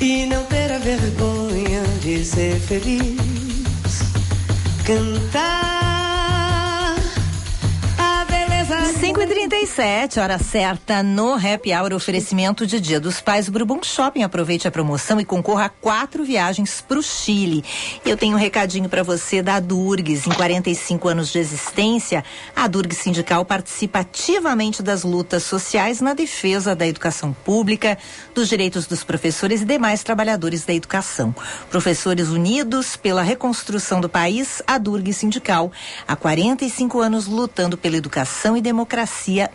E não ter a vergonha ser feliz. Cantar a beleza. 5 e 37 hora certa no Happy Hour, oferecimento de Dia dos Pais Bourbon Shopping. Aproveite a promoção e concorra a quatro viagens para o Chile. Eu tenho um recadinho para você da Durgues. Em 45 anos de existência, a Durgues Sindical participa ativamente das lutas sociais na defesa da educação pública, dos direitos dos professores e demais trabalhadores da educação. Professores unidos pela reconstrução do país, a Durgues Sindical, há 45 anos lutando pela educação e democracia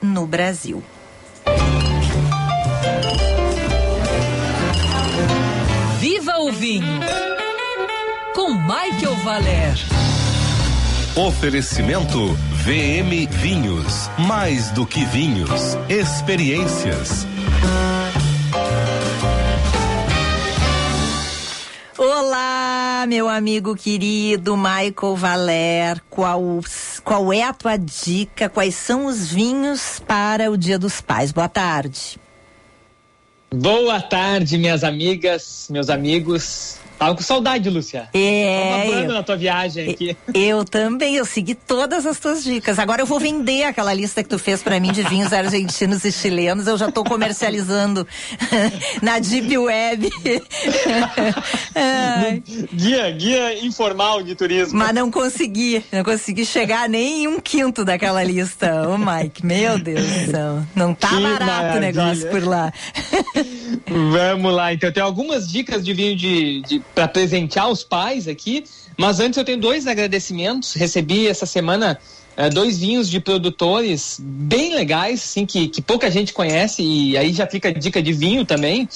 no Brasil. Viva o vinho. Com Michael Valer. Oferecimento VM Vinhos. Mais do que vinhos, experiências. Olá, meu amigo querido Michael Valer. Qual, qual é a tua dica? Quais são os vinhos para o Dia dos Pais? Boa tarde. Boa tarde, minhas amigas, meus amigos. Tava com saudade, Lúcia. É. Tava na tua viagem aqui. Eu também, eu segui todas as tuas dicas. Agora eu vou vender aquela lista que tu fez para mim de vinhos argentinos e chilenos. Eu já tô comercializando na Deep Web. guia, guia informal de turismo. Mas não consegui, não consegui chegar nem em um quinto daquela lista. Ô, Mike, meu Deus do céu. Não tá Que barato o negócio maravilha. por lá. Vamos lá, então tem algumas dicas de vinho de, de para presentear os pais aqui, mas antes eu tenho dois agradecimentos. Recebi essa semana eh, dois vinhos de produtores bem legais, assim, que, que pouca gente conhece, e aí já fica a dica de vinho também.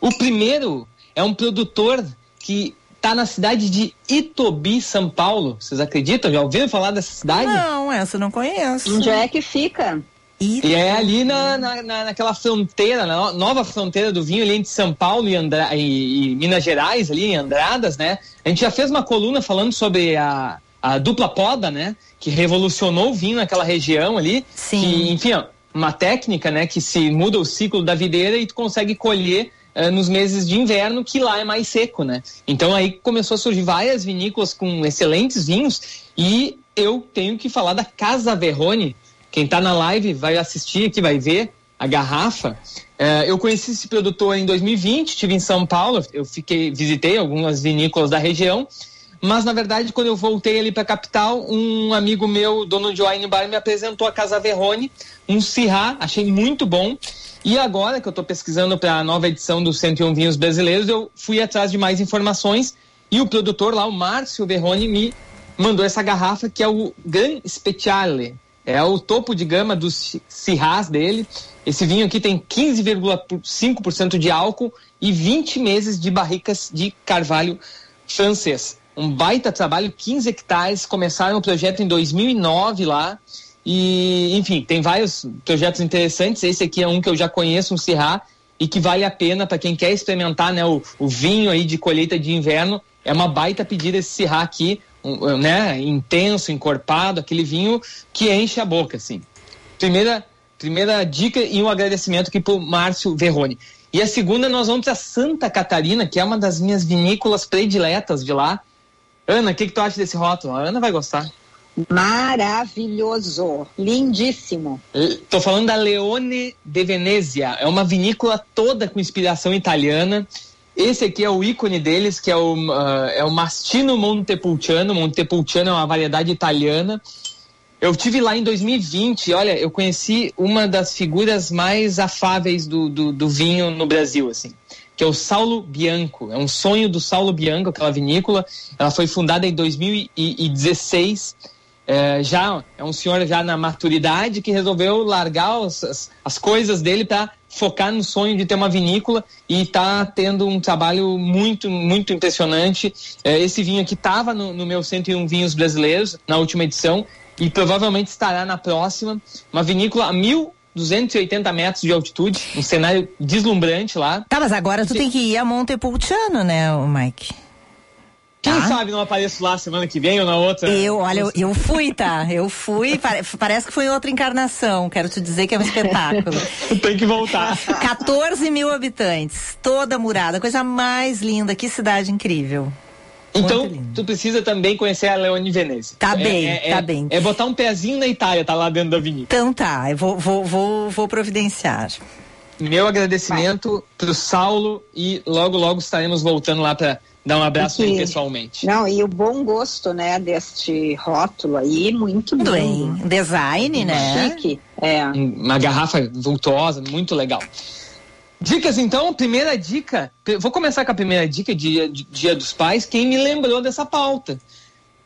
O primeiro é um produtor que está na cidade de Itobi, São Paulo. Vocês acreditam? Já ouviram falar dessa cidade? Não, essa eu não conheço. Onde é que fica? E é ali na, na, na- naquela fronteira, na no- nova fronteira do vinho, ali entre São Paulo e, Andra, e, e Minas Gerais, ali em Andradas, né? A gente já fez uma coluna falando sobre a, a dupla poda, né? Que revolucionou o vinho naquela região ali. Sim. Que, enfim, ó, uma técnica, né? Que se muda o ciclo da videira e tu consegue colher eh, nos meses de inverno, que lá é mais seco, né? Então aí começou a surgir várias vinícolas com excelentes vinhos e eu tenho que falar da Casa Verrone. Quem tá na live vai assistir aqui, vai ver a garrafa. Eh, eu conheci esse produtor em 2020, estive em São Paulo, eu fiquei, visitei algumas vinícolas da região. Mas na verdade, quando eu voltei ali para a capital, um amigo meu, dono de wine bar, me apresentou a Casa Verrone, um Syrah, achei muito bom. E agora que eu estou pesquisando para a nova edição dos 101 Vinhos Brasileiros, eu fui atrás de mais informações e o produtor lá, o Márcio Verrone, me mandou essa garrafa que é o Gran Speciale. É o topo de gama dos Syrahs dele. Esse vinho aqui tem 15,5% de álcool e 20 meses de barricas de carvalho francês. um baita trabalho, 15 hectares, começaram o projeto em 2009 lá, e, enfim, tem vários projetos interessantes. Esse aqui é um que eu já conheço, um Sirá, e que vale a pena para quem quer experimentar né, o, o, vinho aí de colheita de inverno. É uma baita pedida esse Sirá aqui, um, né, intenso, encorpado, aquele vinho que enche a boca, assim. Primeira, primeira dica e um agradecimento aqui pro Márcio Verrone. E a segunda, nós vamos para Santa Catarina, que é uma das minhas vinícolas prediletas de lá. Ana, o que, que tu acha desse rótulo? A Ana vai gostar. Maravilhoso, lindíssimo. Estou falando da Leone de Venezia. É uma vinícola toda com inspiração italiana. Esse aqui é o ícone deles, que é o, uh, é o Mastino Montepulciano. Montepulciano é uma variedade italiana. Eu tive lá em 2020, olha, eu conheci uma das figuras mais afáveis do, do, do vinho no Brasil, assim que é o Saulo Bianco. É um sonho do Saulo Bianco, aquela vinícola. Ela foi fundada em 2016 é, já é um senhor já na maturidade que resolveu largar os, as, as coisas dele para focar no sonho de ter uma vinícola e está tendo um trabalho muito, muito impressionante. É, esse vinho aqui estava no, no meu 101 Vinhos Brasileiros, na última edição, e provavelmente estará na próxima. Uma vinícola a mil 280 metros de altitude, um cenário deslumbrante lá. Tá, mas agora tu tem que ir a Montepulciano, né, Mike? Quem tá? sabe não apareço lá semana que vem ou na outra? Eu, olha, eu, eu fui, tá? Eu fui, parece que foi outra encarnação. Quero te dizer que é um espetáculo. Tem que voltar. 14 mil habitantes, toda murada, coisa mais linda, que cidade incrível. Então, tu precisa também conhecer a Leone Venezia. Tá é, bem, é, tá é, bem. É botar um pezinho na Itália, tá lá dentro da avenida. Então tá, eu vou, vou, vou, vou providenciar. Meu agradecimento Vai. pro Saulo e logo, logo estaremos voltando lá para dar um abraço aí pessoalmente. Não, e o bom gosto, né, deste rótulo aí, muito bem. Design, né? Chique. É. Uma garrafa vultuosa, muito legal. Dicas então, primeira dica, vou começar com a primeira dica de, de Dia dos Pais, quem me lembrou dessa pauta.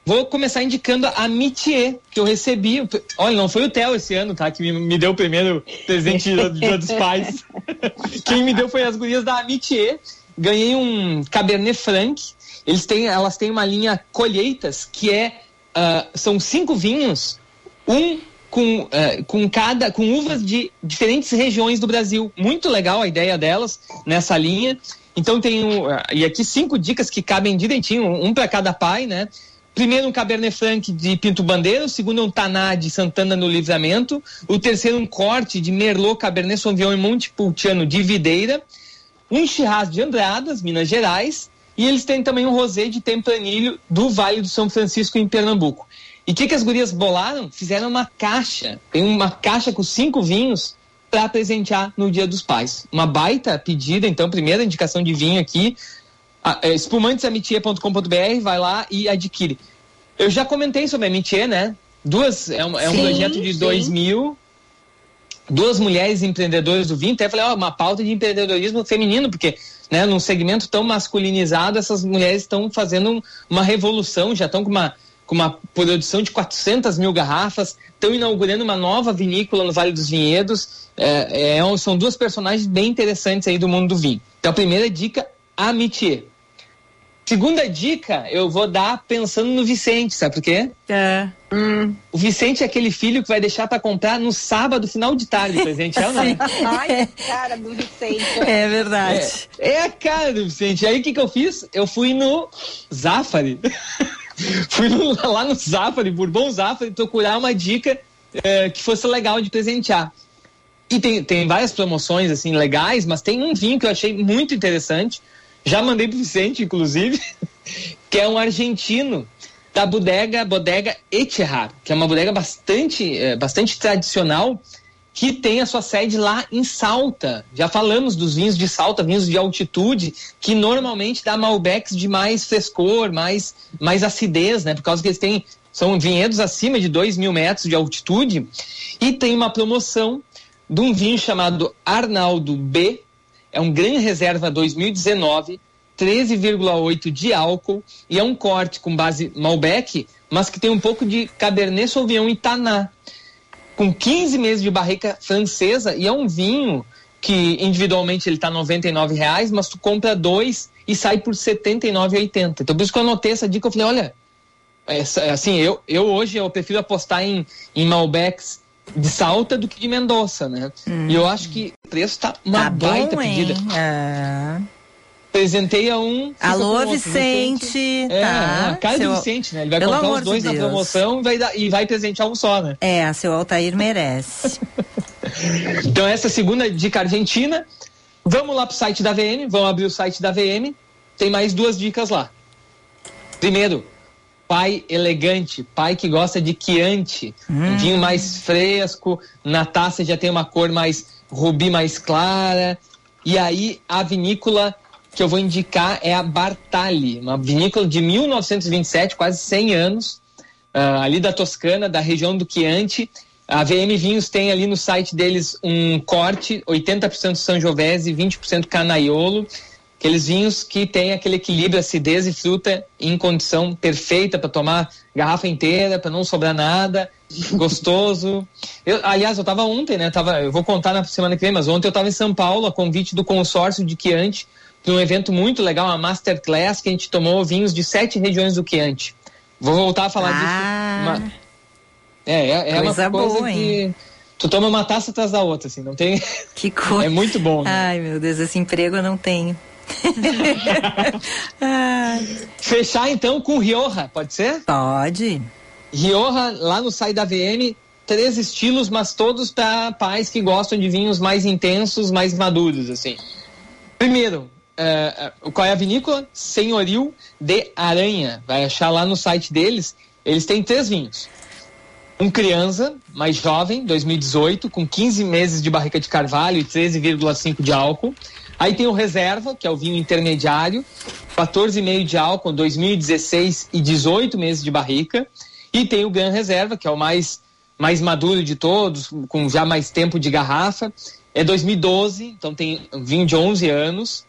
Vou começar indicando a Mitier, que eu recebi. Olha, não foi o Theo esse ano, tá? Que me, me deu o primeiro presente do Dia dos Pais. Quem me deu foi as gurias da Amitié, ganhei um Cabernet Franc. Eles têm, elas têm uma linha colheitas que é uh, são cinco vinhos, um com, uh, com cada com uvas de diferentes regiões do Brasil. Muito legal a ideia delas nessa linha. Então tem uh, e aqui cinco dicas que cabem direitinho, um para cada pai, né? Primeiro um Cabernet Franc de Pinto Bandeira, o segundo um Taná de Santana no Livramento, o terceiro um corte de Merlot Cabernet Sauvignon e Montepulciano de Videira, um Shiraz de Andradas, Minas Gerais, e eles têm também um rosé de Tempranilho do Vale do São Francisco, em Pernambuco. E o que, que as gurias bolaram? Fizeram uma caixa, tem uma caixa com cinco vinhos para presentear no Dia dos Pais. Uma baita pedida, então, primeira indicação de vinho aqui, é, espumantesamitier.com.br, vai lá e adquire. Eu já comentei sobre a Amitier, né? Duas, é um, é um sim, projeto de sim. 2000, duas mulheres empreendedoras do vinho, até falei, ó, uma pauta de empreendedorismo feminino, porque né, num segmento tão masculinizado, essas mulheres estão fazendo uma revolução, já estão com uma, com uma produção de 400 mil garrafas, estão inaugurando uma nova vinícola no Vale dos Vinhedos, é, é, são duas personagens bem interessantes aí do mundo do vinho. Então a primeira dica, amitié. Segunda dica, eu vou dar pensando no Vicente, sabe por quê? É. Hum. O Vicente é aquele filho que vai deixar para comprar no sábado, final de tarde, presente. É ou não? Ai, cara do Vicente. É verdade. É, é a cara do Vicente. Aí o que, que eu fiz? Eu fui no Zafari. fui no, lá no Zafari, Bourbon Zafari, procurar uma dica é, que fosse legal de presentear. E tem, tem várias promoções assim legais, mas tem um vinho que eu achei muito interessante já mandei pro Vicente, inclusive, que é um argentino da bodega Bodega Etihad, que é uma bodega bastante, é, bastante tradicional, que tem a sua sede lá em Salta. Já falamos dos vinhos de Salta, vinhos de altitude, que normalmente dá Malbecs de mais frescor, mais, mais acidez, né? Por causa que eles têm, são vinhedos acima de 2 mil metros de altitude. E tem uma promoção de um vinho chamado Arnaldo B, é um Gran Reserva 2019, 13,8 de álcool e é um corte com base Malbec, mas que tem um pouco de Cabernet Sauvignon e Taná, com 15 meses de barrica francesa e é um vinho que individualmente ele está R$ reais, mas tu compra dois e sai por R$ 79,80. Então por isso que eu anotei essa dica, eu falei, olha, essa, assim, eu, eu hoje eu prefiro apostar em, em Malbecs de Salta do que de Mendoza, né? E eu acho que o preço tá uma Tá baita bom, pedida. hein? Ah. Apresentei a um. Alô. Vicente. É, tá. a cara Seu- do Vicente, né? Ele vai Pelo colocar os dois de na promoção e vai, dar, e vai presentear um só, né? É, seu Altair merece. Então, essa segunda dica argentina. Vamos lá pro site da VM, vamos abrir o site da VM. Tem mais duas dicas lá. Primeiro, pai elegante, pai que gosta de Chianti, um vinho mais fresco, na taça já tem uma cor mais rubi mais clara. E aí a vinícola que eu vou indicar é a Bartali, uma vinícola de 1927, quase 100 anos, ah, ali da Toscana, da região do Chianti. A VM Vinhos tem ali no site deles um corte, 80% Sangiovese, 20% Canaiolo, aqueles vinhos que tem aquele equilíbrio acidez e fruta em condição perfeita para tomar garrafa inteira, para não sobrar nada, gostoso. Eu, aliás, eu estava ontem, né? Tava, eu vou contar na semana que vem, mas ontem eu estava em São Paulo, a convite do consórcio de Chianti, de um evento muito legal, uma masterclass que a gente tomou vinhos de sete regiões do Chianti. Vou voltar a falar Ah. disso. Uma- é, é, é uma Coisa coisa boa, que tu toma uma taça atrás da outra, assim, não tem. Que coisa. É muito bom. Né? Ai, meu Deus, esse emprego eu não tenho. Fechar então com Rioja, pode ser? Pode. Rioja, lá no site da VM, três estilos, mas todos para pais que gostam de vinhos mais intensos, mais maduros, assim. Primeiro, eh, qual é a vinícola? Senhoril de Aranha. Vai achar lá no site deles. Eles têm três vinhos. Um criança, mais jovem, 2018, com 15 meses de barrica de carvalho e 13,5 de álcool. Aí tem o reserva, que é o vinho intermediário, 14,5 de álcool, 2016 e 18 meses de barrica. E tem o Gran Reserva, que é o mais, mais maduro de todos, com já mais tempo de garrafa. É 2012, então tem vinho de 11 anos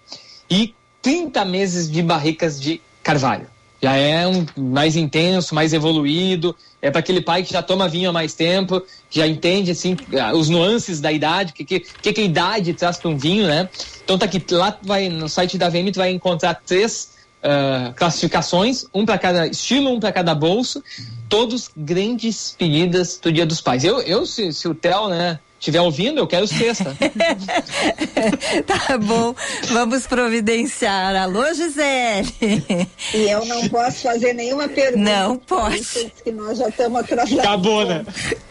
e 30 meses de barricas de carvalho. Já é um mais intenso, mais evoluído. É para aquele pai que já toma vinho há mais tempo, já entende assim os nuances da idade, o que, que, que, a idade traz para um vinho, né? Então tá aqui lá vai no site da VM tu vai encontrar três ah, classificações, um para cada estilo, um para cada bolso, todos grandes pedidas do Dia dos Pais. Eu, eu se, se o Theo, né, estiver ouvindo, eu quero sexta. Tá bom, vamos providenciar. Alô, Gisele. E eu não posso fazer nenhuma pergunta. Não isso Que nós já estamos atrasados. Acabou, né?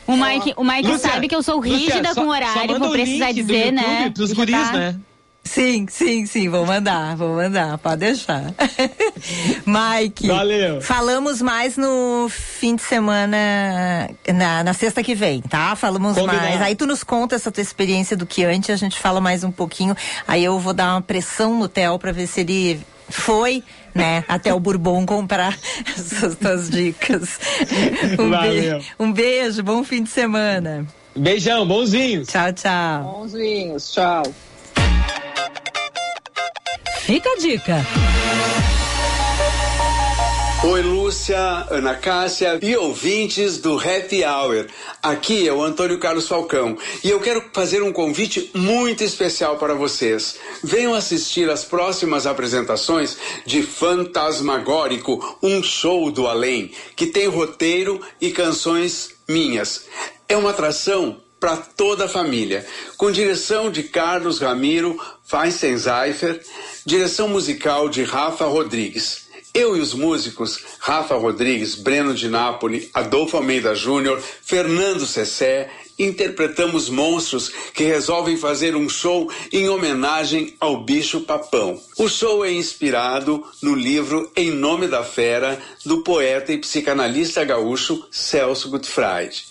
O Mike, o Mike Lúcia, sabe que eu sou Lúcia, rígida só- com só horário, manda vou o precisar dizer, YouTube né? pros Já guris, tá- né? Sim, sim, sim, vou mandar, vou mandar, pode deixar. Mike, Valeu. falamos mais no fim de semana, na, na sexta que vem, tá? Falamos Combinado. mais. Aí tu nos conta essa tua experiência do que antes, a gente fala mais um pouquinho. Aí eu vou dar uma pressão no Theo pra ver se ele foi, né, até o Bourbon comprar essas tuas dicas. Um, Valeu. be- um beijo, bom fim de semana. Beijão, bons vinhos. Tchau, tchau. Bons vinhos, tchau. Fica a dica. Oi, Lúcia, Ana Cássia e ouvintes do Happy Hour. Aqui é o Antônio Carlos Falcão e eu quero fazer um convite muito especial para vocês. Venham assistir às próximas apresentações de Fantasmagórico, um show do além, que tem roteiro e canções minhas. É uma atração para toda a família, com direção de Carlos Ramiro Feinstein-Zeifer, direção musical de Rafa Rodrigues. Eu e os músicos Rafa Rodrigues, Breno de Nápoli, Adolfo Almeida Júnior, Fernando Cessé, interpretamos monstros que resolvem fazer um show em homenagem ao bicho papão. O show é inspirado no livro Em Nome da Fera, do poeta e psicanalista gaúcho Celso Gutfried.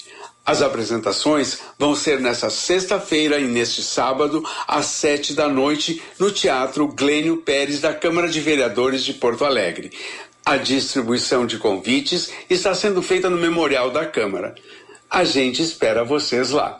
As apresentações vão ser nesta sexta-feira e neste sábado, às sete da noite, no Teatro Glênio Pérez da Câmara de Vereadores de Porto Alegre. A distribuição de convites está sendo feita no Memorial da Câmara. A gente espera vocês lá.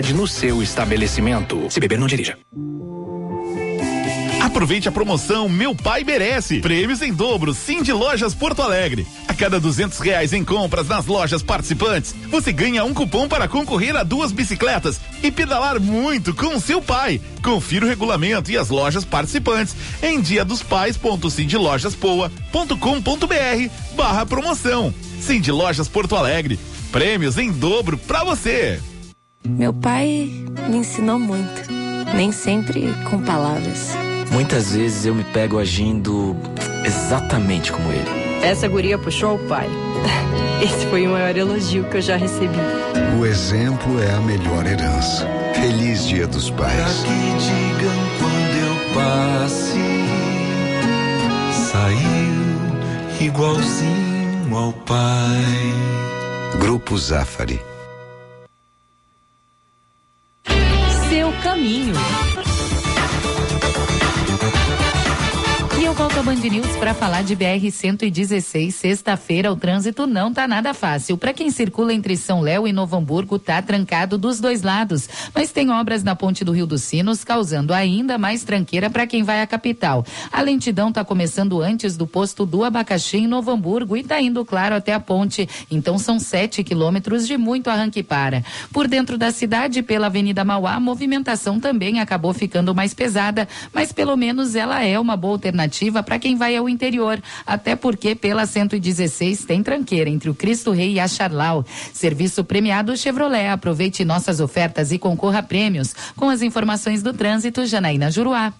no seu estabelecimento. Se beber, não dirija. Aproveite a promoção Meu Pai Merece. Prêmios em dobro, Sim de Lojas Porto Alegre. A cada duzentos reais em compras nas lojas participantes, você ganha um cupom para concorrer a duas bicicletas e pedalar muito com seu pai. Confira o regulamento e as lojas participantes em dia dos pais.cindlojaspoa.com.br barra promoção. Sim de Lojas Porto Alegre. Prêmios em dobro para você. Meu pai me ensinou muito, nem sempre com palavras. Muitas vezes eu me pego agindo exatamente como ele. Essa guria puxou o pai. Esse foi o maior elogio que eu já recebi. O exemplo é a melhor herança. Feliz Dia dos Pais. Pra que digam quando eu passe, saiu igualzinho ao pai. Grupo Zafari. Seu caminho. E eu volto ao Band News para falar de BR-116. Sexta-feira, o trânsito não tá nada fácil. Para quem circula entre São Léo e Novo Hamburgo, tá trancado dos dois lados. Mas tem obras na ponte do Rio dos Sinos, causando ainda mais tranqueira para quem vai à capital. A lentidão tá começando antes do posto do Abacaxi em Novo Hamburgo e tá indo, claro, até a ponte. Então são sete quilômetros de muito arranque para. Por dentro da cidade, pela Avenida Mauá, a movimentação também acabou ficando mais pesada, mas pelo menos ela é uma boa alternativa para quem vai ao interior, até porque pela 116 tem tranqueira entre o Cristo Rei e a Charlau. Serviço premiado Chevrolet. Aproveite nossas ofertas e concorra a prêmios. Com as informações do trânsito, Janaína Juruá.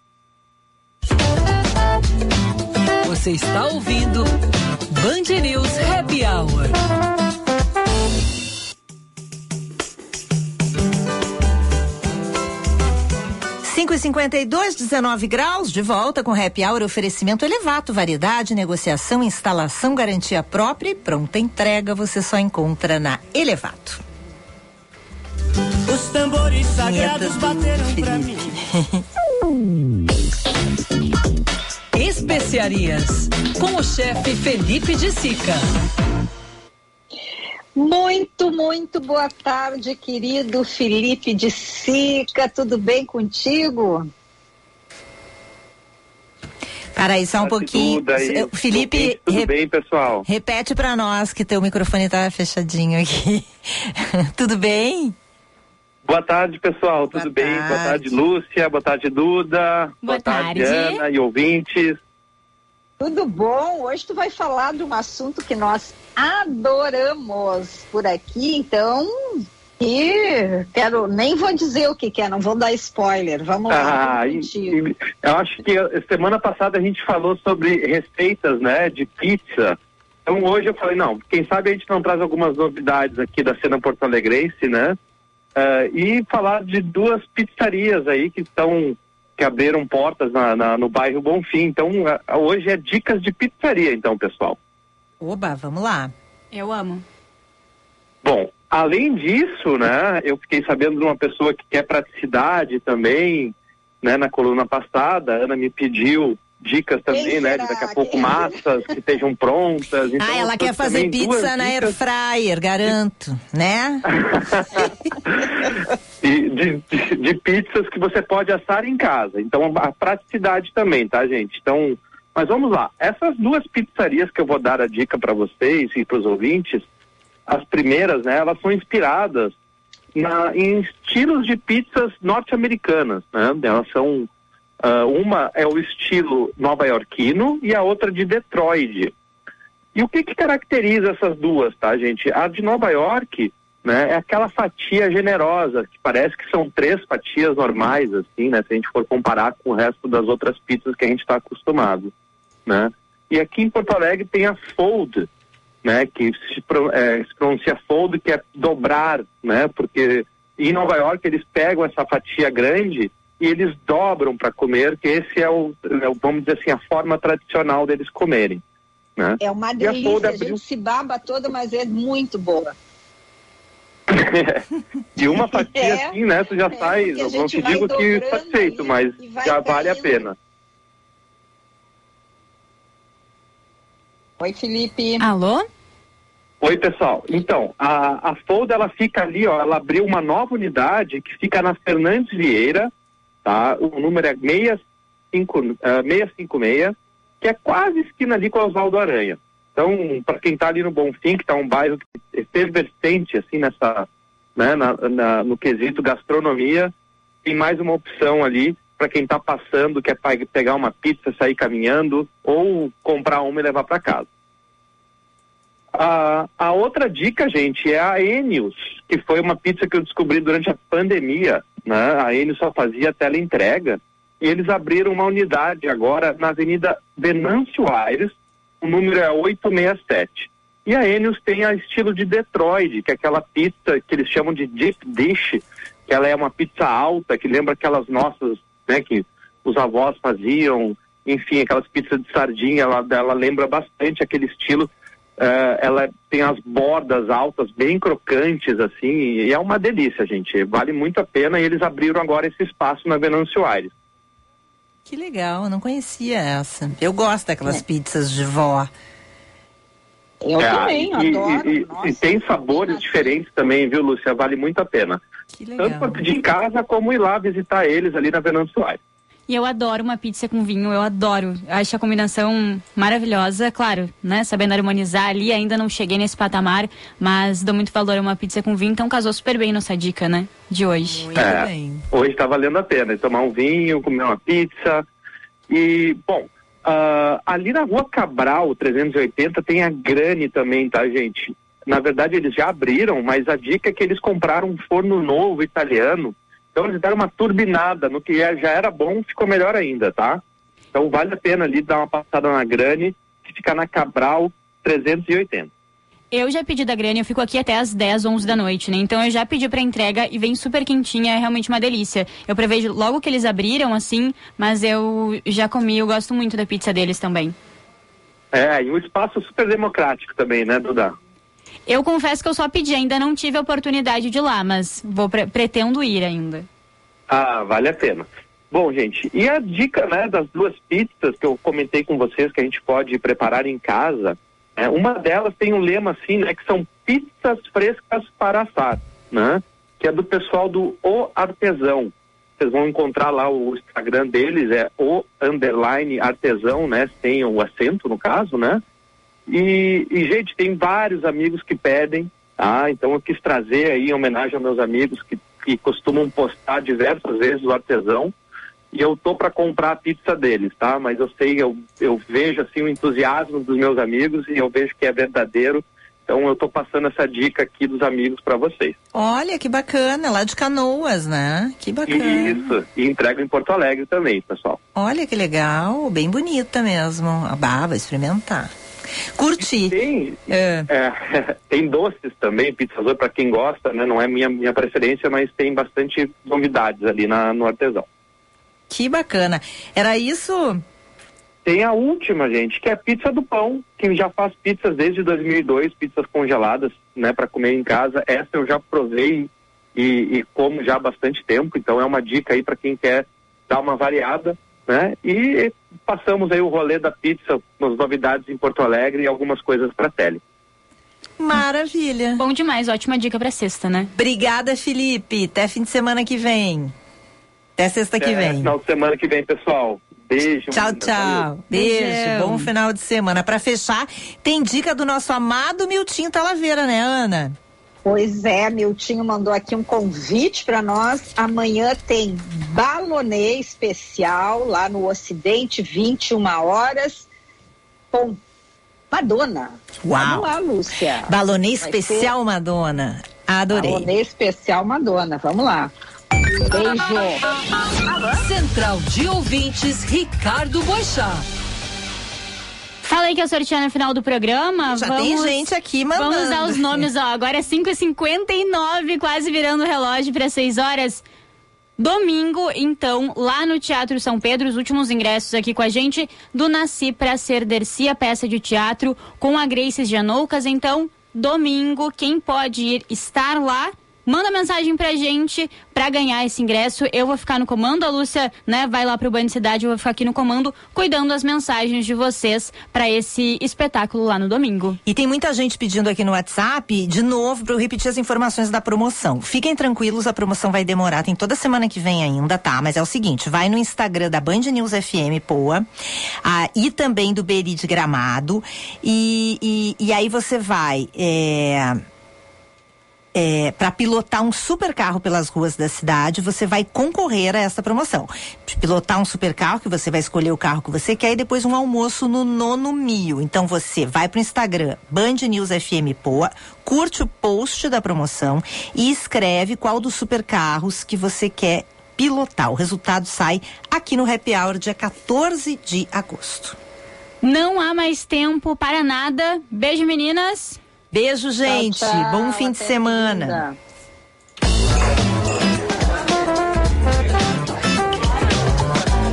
Você está ouvindo Band News Happy Hour. Cinco e cinquenta e dois, 19 graus, de volta com Happy Hour, oferecimento Elevato, variedade, negociação, instalação, garantia própria e pronta entrega, você só encontra na Elevato. Os tambores sagrados bateram pra mim. Especiarias, com o chefe Felipe de Sica. Muito, muito boa tarde, querido Felipe de Sica. Tudo bem contigo? Para aí, só um pouquinho. Tudo aí. Felipe, Tudo re- bem, pessoal? repete para nós que teu microfone tá fechadinho aqui. Tudo bem? Boa tarde, pessoal. Tudo bem? Boa tarde, Lúcia. Boa tarde, Duda. Boa tarde, tarde. Ana e ouvintes. Tudo bom? Hoje tu vai falar de um assunto que nós adoramos por aqui, então. E quero, nem vou dizer o que, que é, não vou dar spoiler. Vamos lá. Ah, vamos e- e eu acho que semana passada a gente falou sobre receitas, né, de pizza. Então hoje eu falei, não, quem sabe a gente não traz algumas novidades aqui da cena porto alegrense, né? Ah, e falar de duas pizzarias aí que estão que abriram portas na, na- no bairro Bonfim. Então hoje é dicas de pizzaria, então, pessoal. Oba, vamos lá. Eu amo. Bom, além disso, né, eu fiquei sabendo de uma pessoa que quer praticidade também, né, na coluna passada, a Ana me pediu dicas também, né, de daqui a pouco massas que estejam prontas. Então, ah, ela quer fazer pizza na air fryer, garanto, né? de, de, de- de pizzas que você pode assar em casa. Então, a praticidade também, tá, gente? Então, mas vamos lá. Essas duas pizzarias que eu vou dar a dica para vocês e para os ouvintes, as primeiras, né, elas são inspiradas na- em estilos de pizzas norte-americanas, né? Elas são ah, uma é o estilo nova-iorquino e a outra de Detroit. E o que, que caracteriza essas duas, tá, gente? A de Nova York, né, é aquela fatia generosa, que parece que são três fatias normais, assim, né, se a gente for comparar com o resto das outras pizzas que a gente está acostumado, né? E aqui em Porto Alegre tem a fold, né, que se, eh, se pronuncia fold, que é dobrar, né, porque em Nova York eles pegam essa fatia grande e eles dobram para comer, que esse é o, é o, vamos dizer assim, a forma tradicional deles comerem. Né? É uma E a delícia, Fold a, abriu- gente se baba toda, mas é muito boa. E uma fatia É, assim, né? Tu já sai, porque a não te digo que satisfeito, mas já vale a pena. Oi, Felipe. Alô? Oi, pessoal. Então, a, a Fold, ela fica ali, ó, ela abriu uma nova unidade que fica na Fernandes Vieira, tá? O número é 65, ah, 656, que é quase esquina ali com o Oswaldo Aranha. Então, para quem está ali no Bonfim, que está um bairro efervescente, assim, nessa, né, na, na- no quesito gastronomia, tem mais uma opção ali para quem está passando, quer pa- pegar uma pizza, sair caminhando, ou comprar uma e levar para casa. A, a outra dica, gente, é a Enius, que foi uma pizza que eu descobri durante a pandemia. Né? A Enius só fazia teleentrega. E eles abriram uma unidade agora na Avenida Venâncio Aires, o número é 867. E a Enius tem a estilo de Detroit, que é aquela pizza que eles chamam de deep dish, que ela é uma pizza alta, que lembra aquelas nossas, né, que os avós faziam, enfim, aquelas pizzas de sardinha, ela, ela lembra bastante aquele estilo. Eh, ela tem as bordas altas, bem crocantes, assim, e é uma delícia, gente. Vale muito a pena e eles abriram agora esse espaço na Venâncio Aires. Que legal, eu não conhecia essa. Eu gosto daquelas É. pizzas de vó. Eu É, também, e, adoro. e- Nossa, e tem sabores diferentes também, viu, Lúcia? Vale muito a pena. Que legal. Tanto para pedir em casa, como ir lá visitar eles ali na Venâncio Aires. E eu adoro uma pizza com vinho, eu adoro. Acho a combinação maravilhosa, claro, né? Sabendo harmonizar ali, ainda não cheguei nesse patamar, mas dou muito valor a uma pizza com vinho, então casou super bem nossa dica, né? De hoje. É, hoje está valendo a pena. Tomar um vinho, comer uma pizza. E, bom, ah, ali na rua Cabral, 380, tem a Grani também, tá, gente? Na verdade, eles já abriram, mas a dica é que eles compraram um forno novo italiano. Então, eles deram uma turbinada no que é- já era bom, ficou melhor ainda, tá? Então, vale a pena ali dar uma passada na Grani, que fica na Cabral 380. Eu já pedi da Grani, eu fico aqui até as 10, 11 da noite, né? Então eu já pedi pra entrega e vem super quentinha, é realmente uma delícia. Eu prevejo logo que eles abriram, assim, mas eu já comi, eu gosto muito da pizza deles também. É, e um espaço super democrático também, né, Duda? Eu confesso que eu só pedi, ainda não tive a oportunidade de ir lá, mas vou pre- pretendo ir ainda. Ah, vale a pena. Bom, gente, e a dica né, das duas pizzas que eu comentei com vocês que a gente pode preparar em casa, né, uma delas tem um lema assim, né, que são pizzas frescas para assar, né? Que é do pessoal do O Artesão. Vocês vão encontrar lá o Instagram deles, é o underline artesão, né? Tem o acento no caso, né? E, e, gente, tem vários amigos que pedem, tá? Então eu quis trazer aí em homenagem aos meus amigos que, que costumam postar diversas vezes o artesão. E eu tô para comprar a pizza deles, tá? Mas eu sei, eu, eu vejo assim o entusiasmo dos meus amigos e eu vejo que é verdadeiro. Então eu tô passando essa dica aqui dos amigos para vocês. Olha que bacana, lá de Canoas, né? Que bacana. Isso, e entrego em Porto Alegre também, pessoal. Olha que legal, bem bonita mesmo. A barra, vou experimentar. Curti. Tem, é, tem doces também, pizzas para quem gosta, né? Não é minha, minha preferência, mas tem bastante novidades ali na, no artesão. Que bacana. Era isso? Tem a última, gente, que é a pizza do pão, que já faz pizzas desde 2002, pizzas congeladas, né, para comer em casa. Essa eu já provei e, e como já há bastante tempo, então é uma dica aí para quem quer dar uma variada, né? E passamos aí o rolê da pizza, umas novidades em Porto Alegre e algumas coisas para tele. Maravilha. Bom demais, ótima dica pra sexta, né? Obrigada, Felipe. Até fim de semana que vem. Até sexta que Até vem. Final de semana que vem, pessoal. Beijo. Tchau, tchau. Valeu. Beijo. Beijão. Bom final de semana. Para fechar, tem dica do nosso amado Miltinho Talaveira, né, Ana? Pois é, Miltinho mandou aqui um convite para nós. Amanhã tem balonê especial lá no Ocidente, 21 horas, com Madonna. Uau. Vamos lá, Lúcia. Balonê Vai especial Madonna. Adorei. Balonê especial Madonna. Vamos lá. Beijo. Central de Ouvintes, Ricardo Boixá. Fala aí que eu sortear no final do programa. Já vamos, tem gente aqui mandando. Vamos dar os nomes, ó. Agora é 5h59, quase virando o relógio para 6 horas. Domingo, então, lá no Teatro São Pedro, os últimos ingressos aqui com a gente, do Nasci para Ser Dercy, a peça de teatro com a Grace Janoucas. Então, domingo, quem pode ir estar lá Manda mensagem pra gente pra ganhar esse ingresso. Eu vou ficar no comando, a Lúcia, né, vai lá pro Band Cidade, eu vou ficar aqui no comando, cuidando das mensagens de vocês para esse espetáculo lá no domingo. E tem muita gente pedindo aqui no WhatsApp, de novo, para eu repetir as informações da promoção. Fiquem tranquilos, a promoção vai demorar, tem toda semana que vem ainda, tá? Mas é o seguinte, vai no Instagram da Band News FM Poa, ah, e também do Beri de Gramado, e, e, e aí você vai. É, é, para pilotar um super carro pelas ruas da cidade, você vai concorrer a essa promoção. Pilotar um super carro, que você vai escolher o carro que você quer, e depois um almoço no Nono Mil. Então você vai para o Instagram Band News FM Poa, curte o post da promoção e escreve qual dos super carros que você quer pilotar. O resultado sai aqui no Happy Hour, dia 14 de agosto. Não há mais tempo para nada. Beijo, meninas. Beijo, gente. Tchau, tchau. Bom fim Até de semana.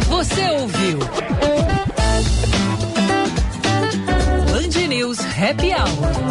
Você ouviu? Band News Happy Hour.